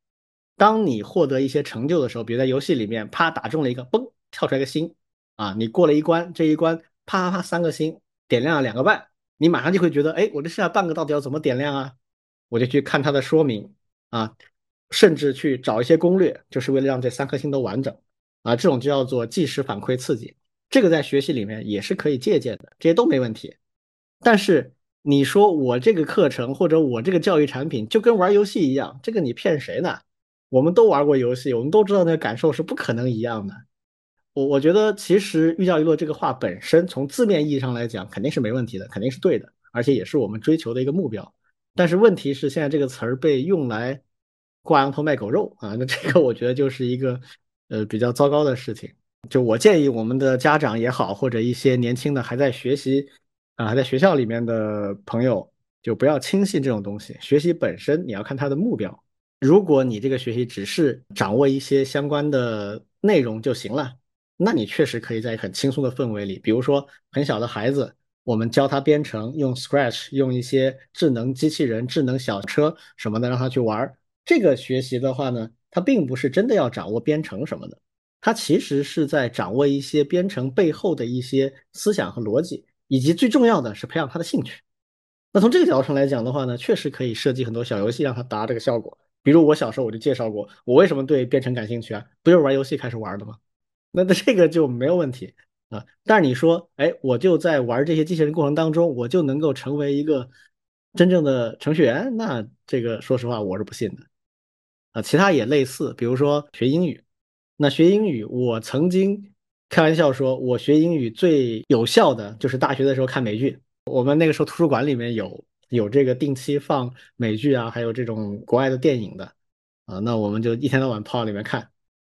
Speaker 1: 当你获得一些成就的时候，比如在游戏里面，啪打中了一个，嘣跳出来个星，啊，你过了一关，这一关啪啪啪三个星，点亮了两个半，你马上就会觉得，哎，我这剩下半个到底要怎么点亮啊？我就去看它的说明啊，甚至去找一些攻略，就是为了让这三颗星都完整啊，这种就叫做计时反馈刺激，这个在学习里面也是可以借鉴的，这些都没问题，但是。你说我这个课程或者我这个教育产品就跟玩游戏一样，这个你骗谁呢？我们都玩过游戏，我们都知道那个感受是不可能一样的。我我觉得其实寓教于乐这个话本身从字面意义上来讲肯定是没问题的，肯定是对的，而且也是我们追求的一个目标。但是问题是现在这个词儿被用来挂羊头卖狗肉啊，那这个我觉得就是一个呃比较糟糕的事情。就我建议我们的家长也好，或者一些年轻的还在学习啊，在学校里面的朋友，就不要轻信这种东西。学习本身你要看它的目标。如果你这个学习只是掌握一些相关的内容就行了，那你确实可以在很轻松的氛围里，比如说很小的孩子，我们教他编程，用 Scratch，用一些智能机器人、智能小车什么的，让他去玩。这个学习的话呢，他并不是真的要掌握编程什么的，他其实是在掌握一些编程背后的一些思想和逻辑，以及最重要的是培养他的兴趣。那从这个角度上来讲的话呢，确实可以设计很多小游戏让他达这个效果。比如我小时候我就介绍过，我为什么对编程感兴趣啊？不就是玩游戏开始玩的吗？那那 这个就没有问题啊。但是你说，哎，我就在玩这些机器人过程当中，我就能够成为一个真正的程序员？那这个说实话我是不信的啊。其他也类似，比如说学英语，那学英语我曾经开玩笑说，我学英语最有效的就是大学的时候看美剧。我们那个时候图书馆里面有。有这个定期放美剧啊，还有这种国外的电影的啊，那我们就一天到晚泡里面看，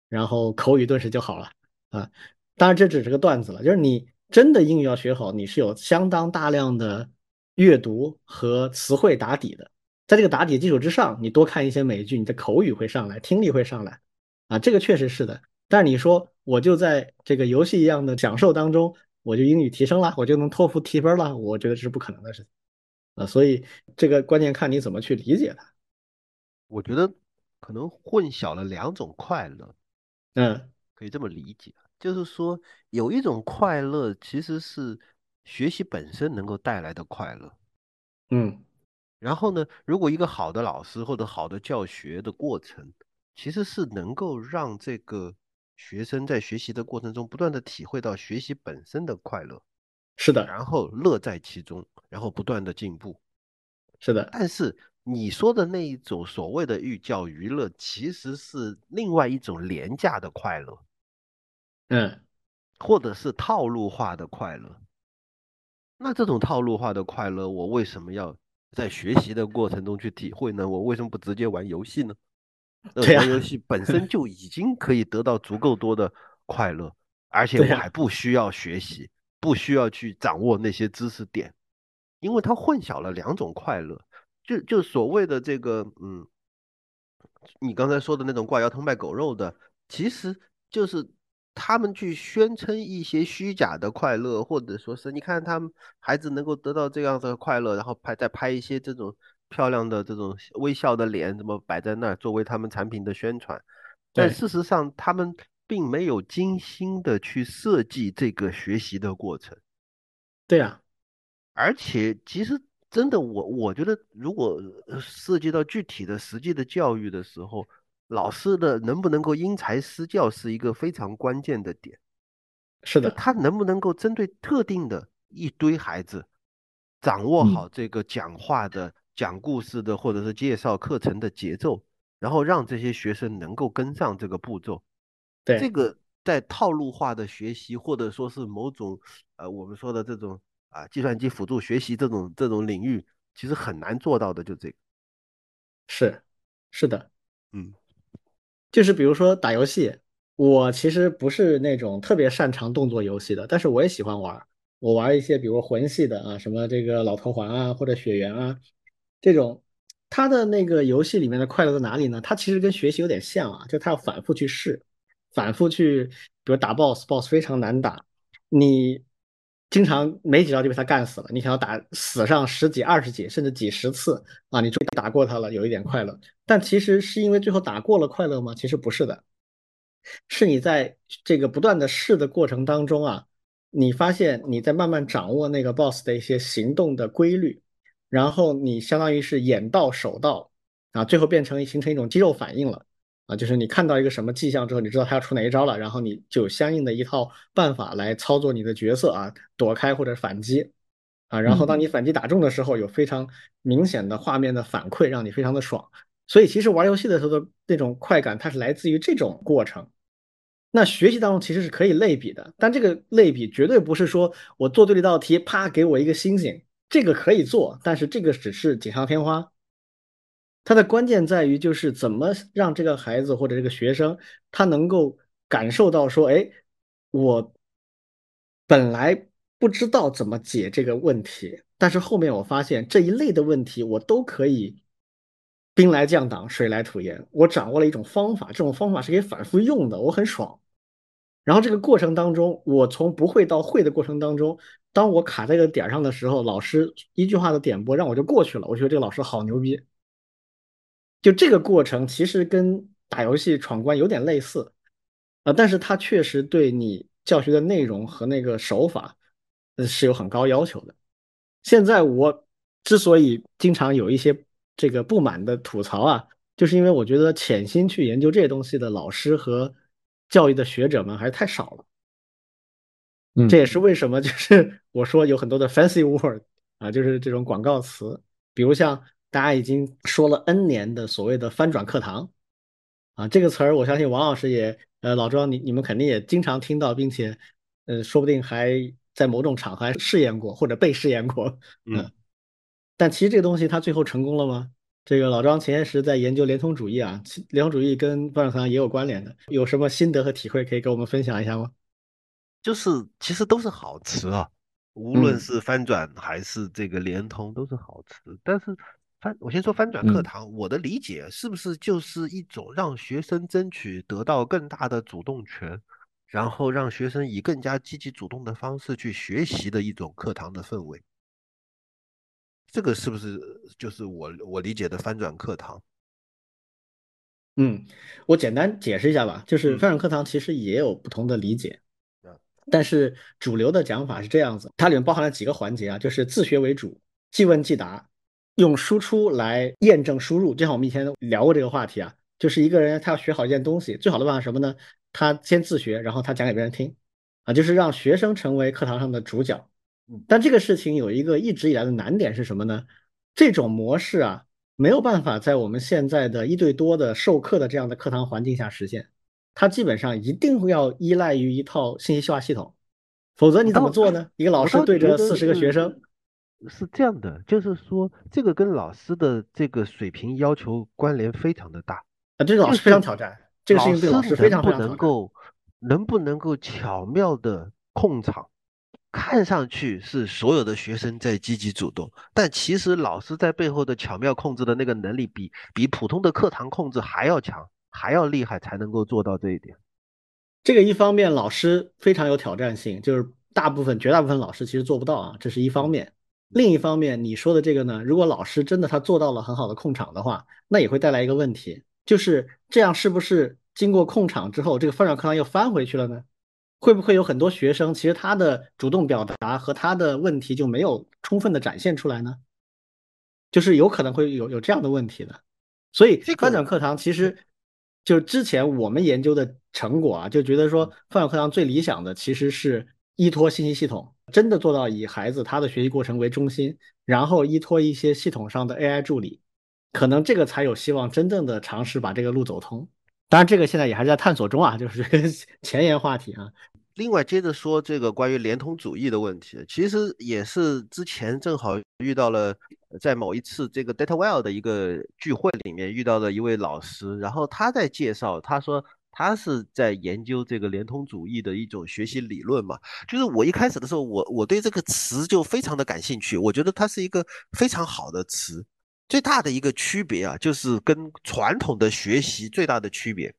Speaker 1: 然后口语顿时就好了啊。当然这只是个段子了，就是你真的英语要学好，你是有相当大量的阅读和词汇打底的，在这个打底基础之上，你多看一些美剧，你的口语会上来，听力会上来啊，这个确实是的。但是你说我就在这个游戏一样的享受当中，我就英语提升了，我就能托福提分了，我觉得这是不可能的事情。啊，所以这个关键看你怎么去理解它。
Speaker 2: 我觉得可能混淆了两种快乐。
Speaker 1: 嗯，
Speaker 2: 可以这么理解，就是说有一种快乐其实是学习本身能够带来的快乐。
Speaker 1: 嗯，
Speaker 2: 然后呢，如果一个好的老师或者好的教学的过程，其实是能够让这个学生在学习的过程中不断的体会到学习本身的快乐。
Speaker 1: 是的，
Speaker 2: 然后乐在其中，然后不断的进步，
Speaker 1: 是的。
Speaker 2: 但是你说的那一种所谓的寓教于乐，其实是另外一种廉价的快乐，
Speaker 1: 嗯，
Speaker 2: 或者是套路化的快乐。那这种套路化的快乐，我为什么要在学习的过程中去体会呢？我为什么不直接玩游戏呢？玩游戏本身就已经可以得到足够多的快乐，而且我还不需要学习。不需要去掌握那些知识点，因为它混淆了两种快乐，就就所谓的这个，嗯，你刚才说的那种挂羊头卖狗肉的，其实就是他们去宣称一些虚假的快乐，或者说是你看他们孩子能够得到这样的快乐，然后拍再拍一些这种漂亮的这种微笑的脸，怎么摆在那儿作为他们产品的宣传，但事实上他们。并没有精心的去设计这个学习的过程，
Speaker 1: 对啊，
Speaker 2: 而且其实真的，我我觉得如果涉及到具体的实际的教育的时候，老师的能不能够因材施教是一个非常关键的点。
Speaker 1: 是的，
Speaker 2: 他能不能够针对特定的一堆孩子，掌握好这个讲话的、讲故事的，或者是介绍课程的节奏，然后让这些学生能够跟上这个步骤。
Speaker 1: 对
Speaker 2: 这个在套路化的学习，或者说是某种呃我们说的这种啊计算机辅助学习这种这种领域，其实很难做到的。就这个，
Speaker 1: 是是的，
Speaker 2: 嗯，
Speaker 1: 就是比如说打游戏，我其实不是那种特别擅长动作游戏的，但是我也喜欢玩。我玩一些比如魂系的啊，什么这个老头环啊，或者血缘啊这种。他的那个游戏里面的快乐在哪里呢？他其实跟学习有点像啊，就他要反复去试。反复去，比如打 boss，boss 非常难打，你经常没几招就被他干死了。你想要打死上十几、二十几，甚至几十次啊，你终于打过他了，有一点快乐。但其实是因为最后打过了快乐吗？其实不是的，是你在这个不断的试的过程当中啊，你发现你在慢慢掌握那个 boss 的一些行动的规律，然后你相当于是眼到手到啊，最后变成形成一种肌肉反应了。啊，就是你看到一个什么迹象之后，你知道他要出哪一招了，然后你就有相应的一套办法来操作你的角色啊，躲开或者反击啊，然后当你反击打中的时候，有非常明显的画面的反馈，让你非常的爽。所以其实玩游戏的时候的那种快感，它是来自于这种过程。那学习当中其实是可以类比的，但这个类比绝对不是说我做对了一道题，啪给我一个星星，这个可以做，但是这个只是锦上添花。它的关键在于，就是怎么让这个孩子或者这个学生，他能够感受到说，哎，我本来不知道怎么解这个问题，但是后面我发现这一类的问题我都可以兵来将挡，水来土掩。我掌握了一种方法，这种方法是可以反复用的，我很爽。然后这个过程当中，我从不会到会的过程当中，当我卡在这个点上的时候，老师一句话的点拨让我就过去了。我觉得这个老师好牛逼。就这个过程其实跟打游戏闯关有点类似，啊，但是它确实对你教学的内容和那个手法，呃，是有很高要求的。现在我之所以经常有一些这个不满的吐槽啊，就是因为我觉得潜心去研究这些东西的老师和教育的学者们还是太少了。
Speaker 3: 嗯，
Speaker 1: 这也是为什么就是 我说有很多的 fancy word 啊，就是这种广告词，比如像。大家已经说了 N 年的所谓的翻转课堂啊，这个词儿我相信王老师也呃老庄你你们肯定也经常听到，并且呃说不定还在某种场合试验过或者被试验过，嗯，但其实这个东西它最后成功了吗？这个老张前些时在研究联通主义啊，联通主义跟翻转课堂也有关联的，有什么心得和体会可以给我们分享一下吗？
Speaker 2: 就是其实都是好词啊，无论是翻转还是这个联通都是好词，但是。翻，我先说翻转课堂。我的理解是不是就是一种让学生争取得到更大的主动权，然后让学生以更加积极主动的方式去学习的一种课堂的氛围？这个是不是就是我我理解的翻转课堂？
Speaker 1: 嗯，我简单解释一下吧。就是翻转课堂其实也有不同的理解，但是主流的讲法是这样子，它里面包含了几个环节啊，就是自学为主，即问即答。用输出来验证输入，就像我们以前聊过这个话题啊，就是一个人他要学好一件东西，最好的办法什么呢？他先自学，然后他讲给别人听，啊，就是让学生成为课堂上的主角。但这个事情有一个一直以来的难点是什么呢？这种模式啊，没有办法在我们现在的一对多的授课的这样的课堂环境下实现，它基本上一定会要依赖于一套信息化系统，否则你怎么做呢？一个老师对着四十个学生。
Speaker 2: 是这样的，就是说这个跟老师的这个水平要求关联非常的大
Speaker 1: 啊，这个老师非常挑战，这个事情对老师非常
Speaker 2: 不能够能不能够巧妙的控场，看上去是所有的学生在积极主动，但其实老师在背后的巧妙控制的那个能力比比普通的课堂控制还要强，还要厉害，才能够做到这一点。
Speaker 1: 这个一方面老师非常有挑战性，就是大部分绝大部分老师其实做不到啊，这是一方面。另一方面，你说的这个呢，如果老师真的他做到了很好的控场的话，那也会带来一个问题，就是这样是不是经过控场之后，这个翻转课堂又翻回去了呢？会不会有很多学生其实他的主动表达和他的问题就没有充分的展现出来呢？就是有可能会有有这样的问题的。所以翻转课堂其实就之前我们研究的成果啊，就觉得说翻转课堂最理想的其实是依托信息系统。真的做到以孩子他的学习过程为中心，然后依托一些系统上的 AI 助理，可能这个才有希望真正的尝试把这个路走通。当然，这个现在也还是在探索中啊，就是 前沿话题啊。
Speaker 2: 另外，接着说这个关于连通主义的问题，其实也是之前正好遇到了，在某一次这个 DataWell 的一个聚会里面遇到了一位老师，然后他在介绍，他说。他是在研究这个连通主义的一种学习理论嘛？就是我一开始的时候，我我对这个词就非常的感兴趣，我觉得它是一个非常好的词。最大的一个区别啊，就是跟传统的学习最大的区别，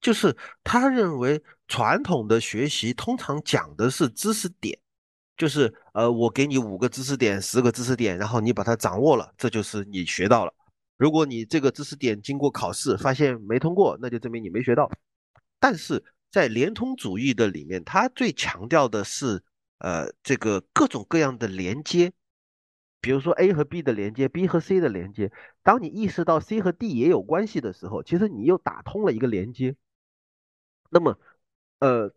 Speaker 2: 就是他认为传统的学习通常讲的是知识点，就是呃，我给你五个知识点、十个知识点，然后你把它掌握了，这就是你学到了。如果你这个知识点经过考试发现没通过，那就证明你没学到。但是在连通主义的里面，它最强调的是，呃，这个各种各样的连接，比如说 A 和 B 的连接，B 和 C 的连接。当你意识到 C 和 D 也有关系的时候，其实你又打通了一个连接。那么，呃，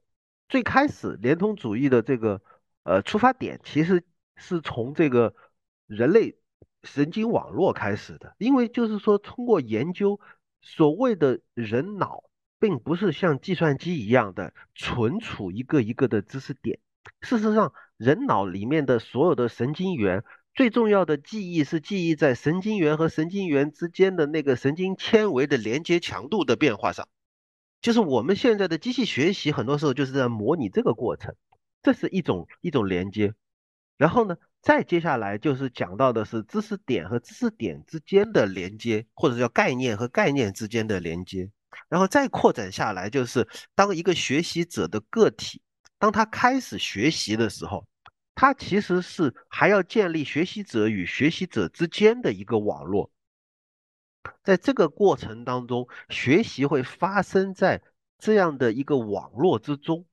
Speaker 2: 最开始连通主义的这个呃出发点，其实是从这个人类。神经网络开始的，因为就是说，通过研究所谓的人脑，并不是像计算机一样的存储一个一个的知识点。事实上，人脑里面的所有的神经元，最重要的记忆是记忆在神经元和神经元之间的那个神经纤维的连接强度的变化上。就是我们现在的机器学习，很多时候就是在模拟这个过程，这是一种一种连接。然后呢，再接下来就是讲到的是知识点和知识点之间的连接，或者叫概念和概念之间的连接。然后再扩展下来，就是当一个学习者的个体，当他开始学习的时候，他其实是还要建立学习者与学习者之间的一个网络。在这个过程当中，学习会发生在这样的一个网络之中，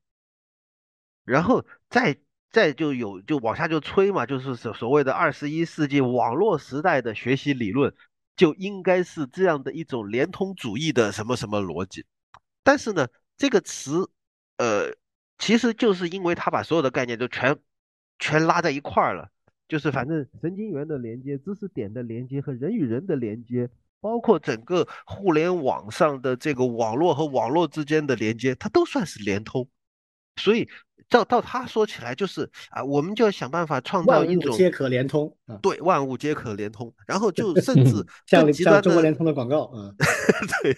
Speaker 2: 然后再再就有就往下就吹嘛，就是所所谓的二十一世纪网络时代的学习理论，就应该是这样的一种连通主义的什么什么逻辑。但是呢，这个词，呃，其实就是因为他把所有的概念都全全拉在一块儿了，就是反正神经元的连接、知识点的连接和人与人的连接。包括整个互联网上的这个网络和网络之间的连接，它都算是联通。所以照到他说起来，就是啊，我们就要想办法创造一种
Speaker 1: 皆可联通。
Speaker 2: 对，万物皆可联通。然后就 甚至
Speaker 1: 像
Speaker 2: 极端的
Speaker 1: 中国联通的广告啊，
Speaker 2: 对，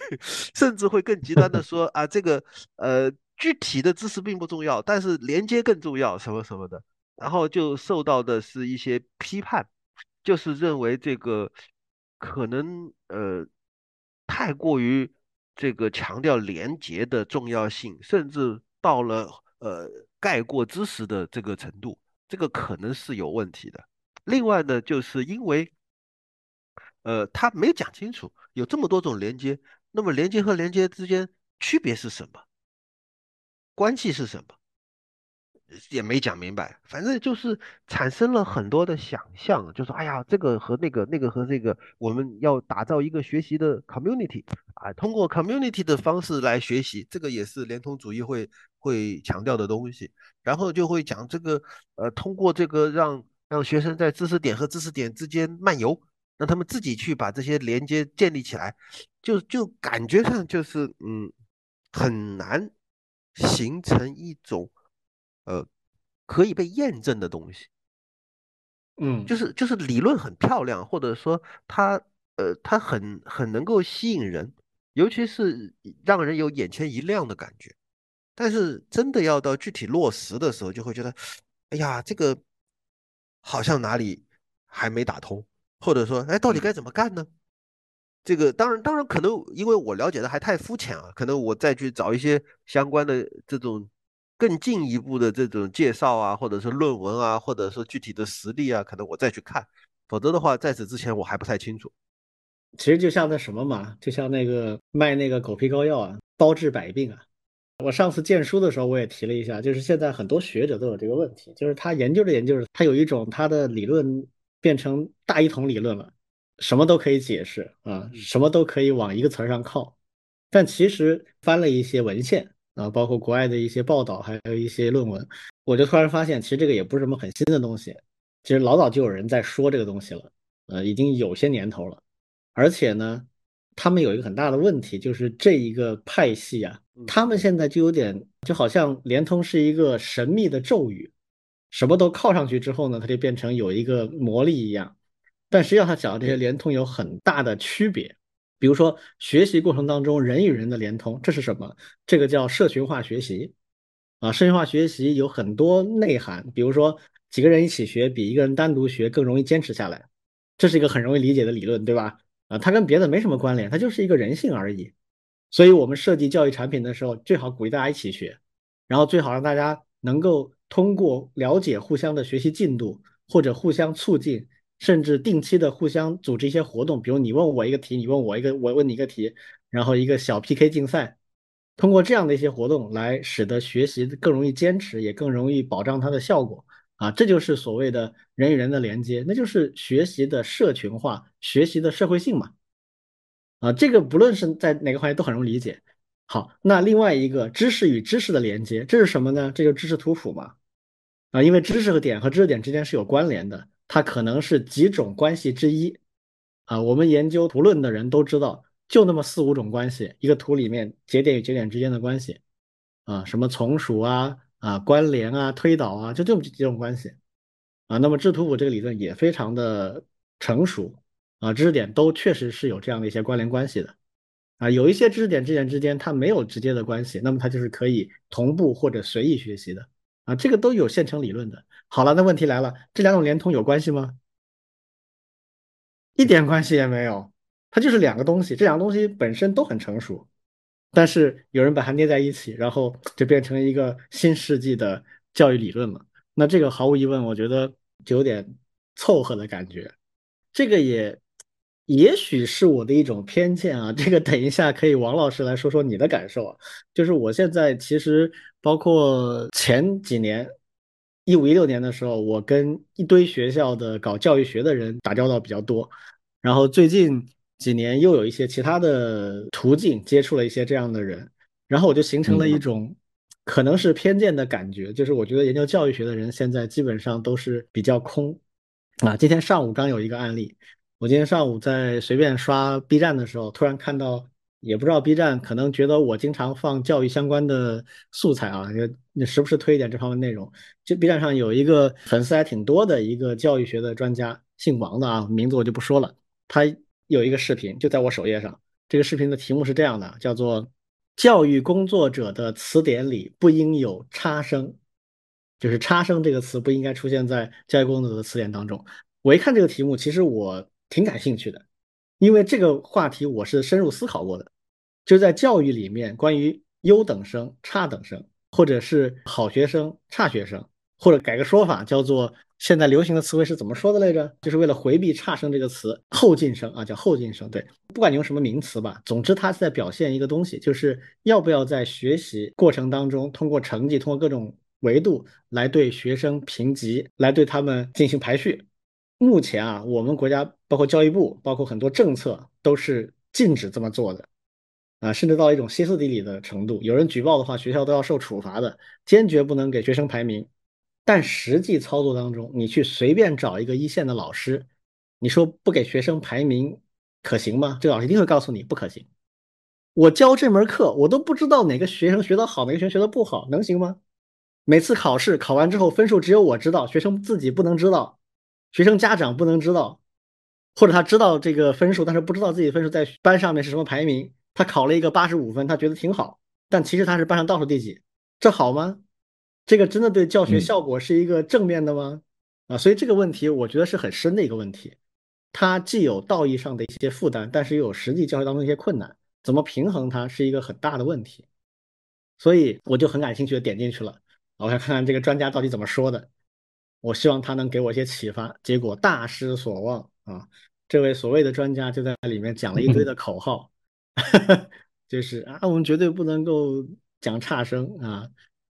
Speaker 2: 甚至会更极端的说啊，这个呃具体的知识并不重要，但是连接更重要，什么什么的。然后就受到的是一些批判，就是认为这个。可能呃太过于这个强调连接的重要性，甚至到了呃盖过知识的这个程度，这个可能是有问题的。另外呢，就是因为呃他没讲清楚有这么多种连接，那么连接和连接之间区别是什么？关系是什么？也没讲明白，反正就是产生了很多的想象，就说哎呀，这个和那个，那个和这个，我们要打造一个学习的 community 啊，通过 community 的方式来学习，这个也是连通主义会会强调的东西。然后就会讲这个，呃，通过这个让让学生在知识点和知识点之间漫游，让他们自己去把这些连接建立起来，就就感觉上就是嗯，很难形成一种。呃，可以被验证的东西，
Speaker 1: 嗯，
Speaker 2: 就是就是理论很漂亮，或者说它呃它很很能够吸引人，尤其是让人有眼前一亮的感觉。但是真的要到具体落实的时候，就会觉得，哎呀，这个好像哪里还没打通，或者说，哎，到底该怎么干呢？这个当然当然可能因为我了解的还太肤浅啊，可能我再去找一些相关的这种。更进一步的这种介绍啊，或者是论文啊，或者说具体的实例啊，可能我再去看，否则的话，在此之前我还不太清楚。
Speaker 1: 其实就像那什么嘛，就像那个卖那个狗皮膏药啊，包治百病啊。我上次荐书的时候我也提了一下，就是现在很多学者都有这个问题，就是他研究着研究着，他有一种他的理论变成大一统理论了，什么都可以解释啊，什么都可以往一个词儿上靠，但其实翻了一些文献。啊，包括国外的一些报道，还有一些论文，我就突然发现，其实这个也不是什么很新的东西，其实老早就有人在说这个东西了，呃，已经有些年头了。而且呢，他们有一个很大的问题，就是这一个派系啊，他们现在就有点，就好像联通是一个神秘的咒语，什么都靠上去之后呢，它就变成有一个魔力一样。但实际上，他讲的这些联通有很大的区别。比如说，学习过程当中人与人的连通，这是什么？这个叫社群化学习啊。社群化学习有很多内涵，比如说几个人一起学比一个人单独学更容易坚持下来，这是一个很容易理解的理论，对吧？啊，它跟别的没什么关联，它就是一个人性而已。所以我们设计教育产品的时候，最好鼓励大家一起学，然后最好让大家能够通过了解互相的学习进度或者互相促进。甚至定期的互相组织一些活动，比如你问我一个题，你问我一个，我问你一个题，然后一个小 PK 竞赛，通过这样的一些活动来使得学习更容易坚持，也更容易保障它的效果啊，这就是所谓的人与人的连接，那就是学习的社群化，学习的社会性嘛啊，这个不论是在哪个环节都很容易理解。好，那另外一个知识与知识的连接，这是什么呢？这就知识图谱嘛啊，因为知识和点和知识点之间是有关联的。它可能是几种关系之一啊，我们研究图论的人都知道，就那么四五种关系，一个图里面节点与节点之间的关系啊，什么从属啊啊关联啊推导啊，就这么几种关系啊。那么制图谱这个理论也非常的成熟啊，知识点都确实是有这样的一些关联关系的啊，有一些知识点知识点之间它没有直接的关系，那么它就是可以同步或者随意学习的啊，这个都有现成理论的。好了，那问题来了，这两种连通有关系吗？一点关系也没有，它就是两个东西，这两个东西本身都很成熟，但是有人把它捏在一起，然后就变成一个新世纪的教育理论了。那这个毫无疑问，我觉得就有点凑合的感觉。这个也也许是我的一种偏见啊。这个等一下可以王老师来说说你的感受啊。就是我现在其实包括前几年。一五一六年的时候，我跟一堆学校的搞教育学的人打交道比较多，然后最近几年又有一些其他的途径接触了一些这样的人，然后我就形成了一种可能是偏见的感觉，就是我觉得研究教育学的人现在基本上都是比较空啊。今天上午刚有一个案例，我今天上午在随便刷 B 站的时候，突然看到。也不知道 B 站可能觉得我经常放教育相关的素材啊，就时不时推一点这方面内容。就 B 站上有一个粉丝还挺多的一个教育学的专家，姓王的啊，名字我就不说了。他有一个视频就在我首页上，这个视频的题目是这样的，叫做“教育工作者的词典里不应有差生”，就是“差生”这个词不应该出现在教育工作者的词典当中。我一看这个题目，其实我挺感兴趣的，因为这个话题我是深入思考过的。就在教育里面，关于优等生、差等生，或者是好学生、差学生，或者改个说法，叫做现在流行的词汇是怎么说的来着？就是为了回避“差生”这个词，后进生啊，叫后进生。对，不管你用什么名词吧，总之它是在表现一个东西，就是要不要在学习过程当中，通过成绩，通过各种维度来对学生评级，来对他们进行排序。目前啊，我们国家包括教育部，包括很多政策都是禁止这么做的。啊，甚至到一种歇斯底里的程度，有人举报的话，学校都要受处罚的，坚决不能给学生排名。但实际操作当中，你去随便找一个一线的老师，你说不给学生排名可行吗？这个老师一定会告诉你不可行。我教这门课，我都不知道哪个学生学得好，哪个学生学得不好，能行吗？每次考试考完之后，分数只有我知道，学生自己不能知道，学生家长不能知道，或者他知道这个分数，但是不知道自己分数在班上面是什么排名。他考了一个八十五分，他觉得挺好，但其实他是班上倒数第几，这好吗？这个真的对教学效果是一个正面的吗？啊，所以这个问题我觉得是很深的一个问题，它既有道义上的一些负担，但是又有实际教学当中一些困难，怎么平衡它是一个很大的问题。所以我就很感兴趣的点进去了，我想看看这个专家到底怎么说的，我希望他能给我一些启发。结果大失所望啊，这位所谓的专家就在里面讲了一堆的口号。就是啊，我们绝对不能够讲差生啊，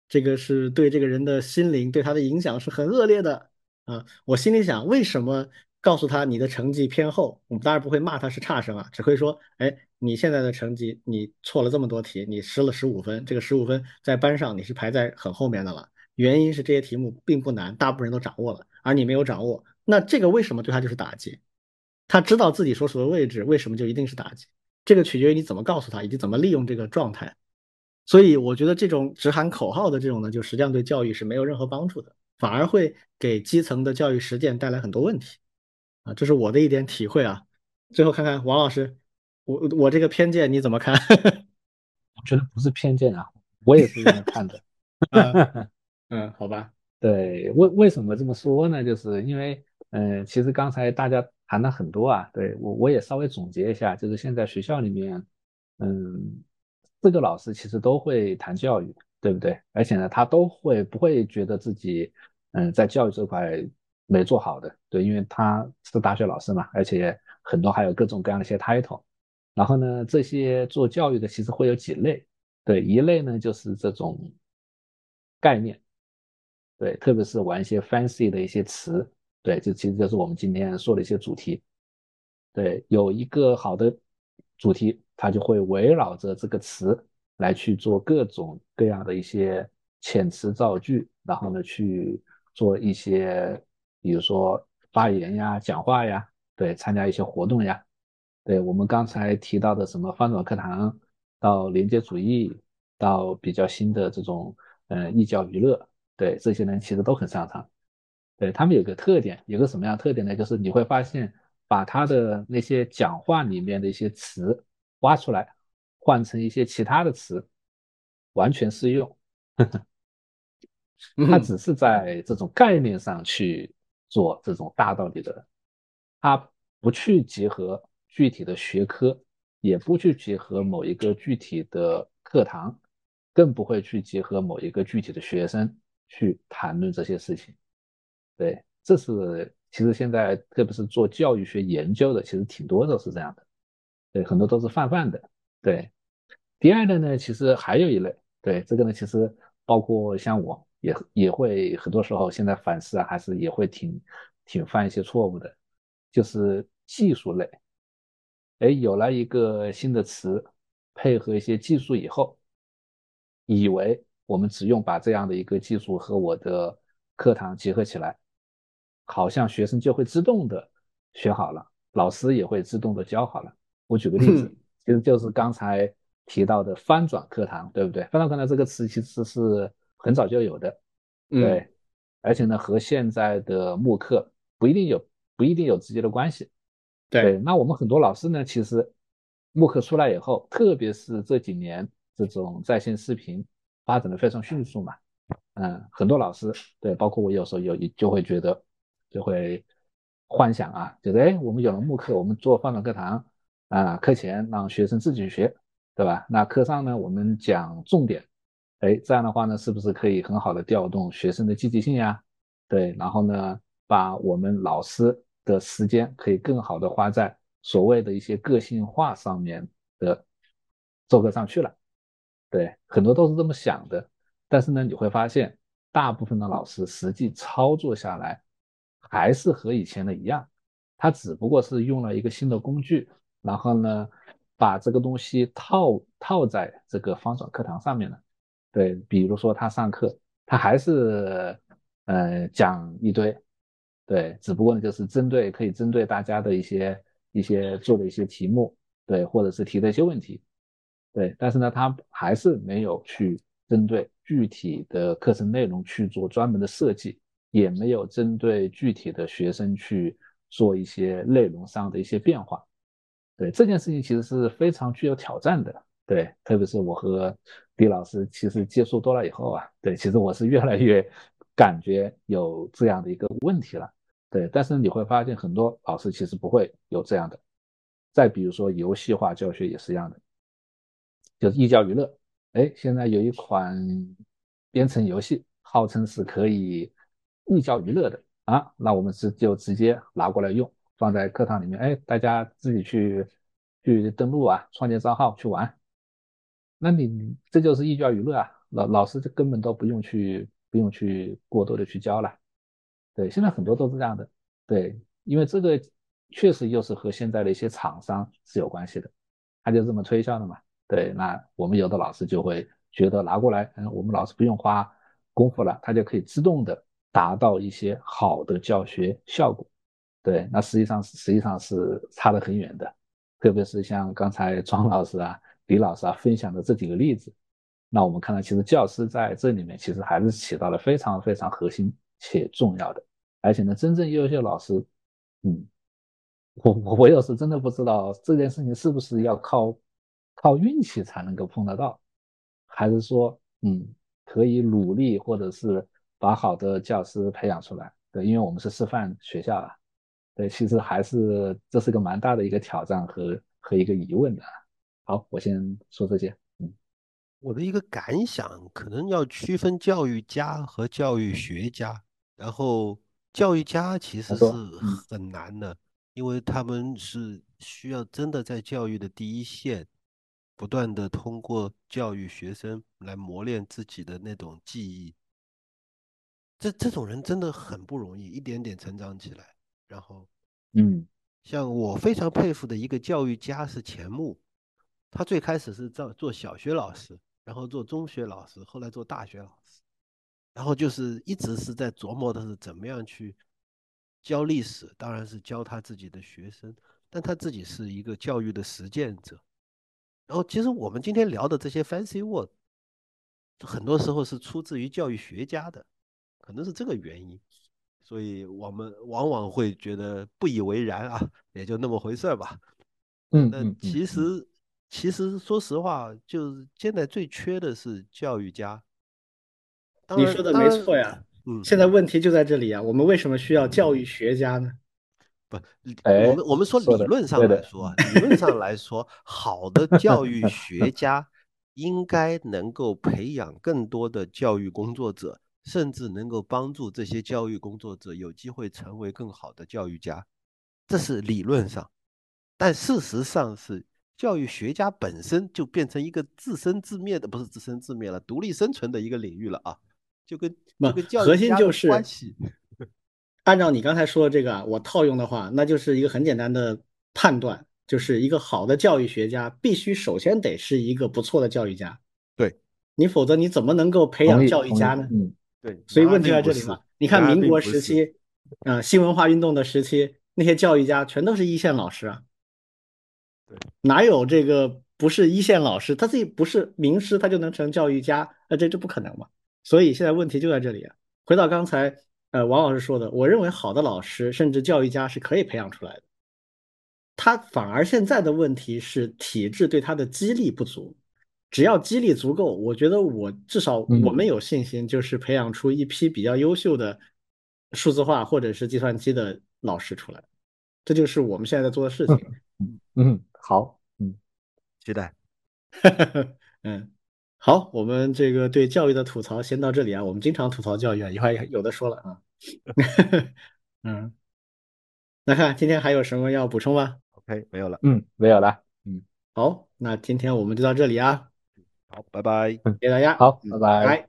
Speaker 1: 这个是对这个人的心灵对他的影响是很恶劣的啊。我心里想，为什么告诉他你的成绩偏后？我们当然不会骂他是差生啊，只会说，哎，你现在的成绩你错了这么多题，你失了十五分，这个十五分在班上你是排在很后面的了。原因是这些题目并不难，大部分人都掌握了，而你没有掌握。那这个为什么对他就是打击？他知道自己所处的位置，为什么就一定是打击？这个取决于你怎么告诉他，以及怎么利用这个状态。所以我觉得这种只喊口号的这种呢，就实际上对教育是没有任何帮助的，反而会给基层的教育实践带来很多问题。啊，这是我的一点体会啊。最后看看王老师，我我这个偏见你怎么看？
Speaker 3: 我觉得不是偏见啊，我也是这么看的。
Speaker 1: 嗯，好吧。
Speaker 3: 对，为为什么这么说呢？就是因为，嗯，其实刚才大家。谈了很多啊，对我我也稍微总结一下，就是现在学校里面，嗯，四个老师其实都会谈教育，对不对？而且呢，他都会不会觉得自己，嗯，在教育这块没做好的，对，因为他是大学老师嘛，而且很多还有各种各样的一些 title。然后呢，这些做教育的其实会有几类，对，一类呢就是这种概念，对，特别是玩一些 fancy 的一些词。对，这其实就是我们今天说的一些主题。对，有一个好的主题，它就会围绕着这个词来去做各种各样的一些遣词造句，然后呢去做一些，比如说发言呀、讲话呀，对，参加一些活动呀。对我们刚才提到的什么翻转课堂，到连接主义，到比较新的这种嗯寓教于乐，对，这些人其实都很擅长。对他们有个特点，有个什么样特点呢？就是你会发现，把他的那些讲话里面的一些词挖出来，换成一些其他的词，完全适用。他只是在这种概念上去做这种大道理的，他不去结合具体的学科，也不去结合某一个具体的课堂，更不会去结合某一个具体的学生去谈论这些事情。对，这是其实现在特别是做教育学研究的，其实挺多都是这样的。对，很多都是泛泛的。对，第二类呢，其实还有一类，对这个呢，其实包括像我。也也会很多时候，现在反思啊，还是也会挺挺犯一些错误的，就是技术类。哎，有了一个新的词，配合一些技术以后，以为我们只用把这样的一个技术和我的课堂结合起来，好像学生就会自动的学好了，老师也会自动的教好了。我举个例子，其实就是刚才提到的翻转课堂，对不对？翻转课堂这个词其实是。很早就有的，对，而且呢，和现在的慕课不一定有不一定有直接的关系，
Speaker 1: 对。
Speaker 3: 那我们很多老师呢，其实慕课出来以后，特别是这几年这种在线视频发展的非常迅速嘛，嗯，很多老师对，包括我有时候有就会觉得就会幻想啊，觉得哎，我们有了慕课，我们做翻转课堂啊，课前让学生自己学，对吧？那课上呢，我们讲重点。哎，这样的话呢，是不是可以很好的调动学生的积极性呀？对，然后呢，把我们老师的时间可以更好的花在所谓的一些个性化上面的做课上去了。对，很多都是这么想的。但是呢，你会发现，大部分的老师实际操作下来，还是和以前的一样，他只不过是用了一个新的工具，然后呢，把这个东西套套在这个方转课堂上面了。对，比如说他上课，他还是呃讲一堆，对，只不过呢就是针对可以针对大家的一些一些做的一些题目，对，或者是提的一些问题，对，但是呢他还是没有去针对具体的课程内容去做专门的设计，也没有针对具体的学生去做一些内容上的一些变化，对这件事情其实是非常具有挑战的。对，特别是我和李老师其实接触多了以后啊，对，其实我是越来越感觉有这样的一个问题了。对，但是你会发现很多老师其实不会有这样的。再比如说游戏化教学也是一样的，就是寓教于乐。哎，现在有一款编程游戏，号称是可以寓教于乐的啊，那我们是就直接拿过来用，放在课堂里面，哎，大家自己去去登录啊，创建账号去玩。那你这就是寓教于乐啊，老老师就根本都不用去不用去过多的去教了，对，现在很多都是这样的，对，因为这个确实又是和现在的一些厂商是有关系的，他就这么推销的嘛，对，那我们有的老师就会觉得拿过来，嗯，我们老师不用花功夫了，他就可以自动的达到一些好的教学效果，对，那实际上实际上是差得很远的，特别是像刚才庄老师啊。李老师啊，分享的这几个例子，那我们看到，其实教师在这里面其实还是起到了非常非常核心且重要的。而且呢，真正优秀老师，嗯，我我有时真的不知道这件事情是不是要靠靠运气才能够碰得到，还是说，嗯，可以努力或者是把好的教师培养出来。对，因为我们是师范学校啊，对，其实还是这是个蛮大的一个挑战和和一个疑问的。好，我先说这些。嗯，
Speaker 2: 我的一个感想，可能要区分教育家和教育学家。然后，教育家其实是很难的，因为他们是需要真的在教育的第一线，不断的通过教育学生来磨练自己的那种记忆。这这种人真的很不容易，一点点成长起来。然后，
Speaker 3: 嗯，
Speaker 2: 像我非常佩服的一个教育家是钱穆。他最开始是做做小学老师，然后做中学老师，后来做大学老师，然后就是一直是在琢磨的是怎么样去教历史，当然是教他自己的学生，但他自己是一个教育的实践者。然后其实我们今天聊的这些 fancy word，很多时候是出自于教育学家的，可能是这个原因，所以我们往往会觉得不以为然啊，也就那么回事儿吧。
Speaker 3: 嗯，
Speaker 2: 那其实。其实说实话，就是现在最缺的是教育家。
Speaker 1: 你说的没错呀，嗯，现在问题就在这里啊，我们为什么需要教育学家呢？
Speaker 2: 不，我们我们说理论上来说，理论上来说，好的教育学 家应该能够培养更多的教育工作者，甚至能够帮助这些教育工作者有机会成为更好的教育家，这是理论上。但事实上是，教育学家本身就变成一个自生自灭的，不是自生自灭了，独立生存的一个领域了啊，就跟这个教
Speaker 1: 育家是关系。按照你刚才说的这个，我套用的话，那就是一个很简单的判断，就是一个好的教育学家必须首先得是一个不错的教育家。
Speaker 2: 对，
Speaker 1: 你否则你怎么能够培养教育家呢？
Speaker 3: 嗯，
Speaker 2: 对。
Speaker 1: 所以问题在这里嘛。你看民国时期，啊，新文化运动的时期，那些教育家全都是一线老师啊。
Speaker 2: 对，
Speaker 1: 哪有这个不是一线老师，他自己不是名师，他就能成教育家？那这这不可能嘛。所以现在问题就在这里啊。回到刚才。呃，王老师说的，我认为好的老师甚至教育家是可以培养出来的。他反而现在的问题是体制对他的激励不足。只要激励足够，我觉得我至少我们有信心，就是培养出一批比较优秀的数字化或者是计算机的老师出来。这就是我们现在在做的事情。
Speaker 3: 嗯，好，嗯，
Speaker 2: 期待。
Speaker 1: 嗯。好，我们这个对教育的吐槽先到这里啊。我们经常吐槽教育啊，一会儿有的说了啊。嗯，那看今天还有什么要补充吗
Speaker 2: ？OK，没有了。
Speaker 3: 嗯，没有了。嗯，
Speaker 1: 好，那今天我们就到这里啊。
Speaker 2: 好，拜拜。
Speaker 1: 谢谢大家。
Speaker 3: 好，拜拜。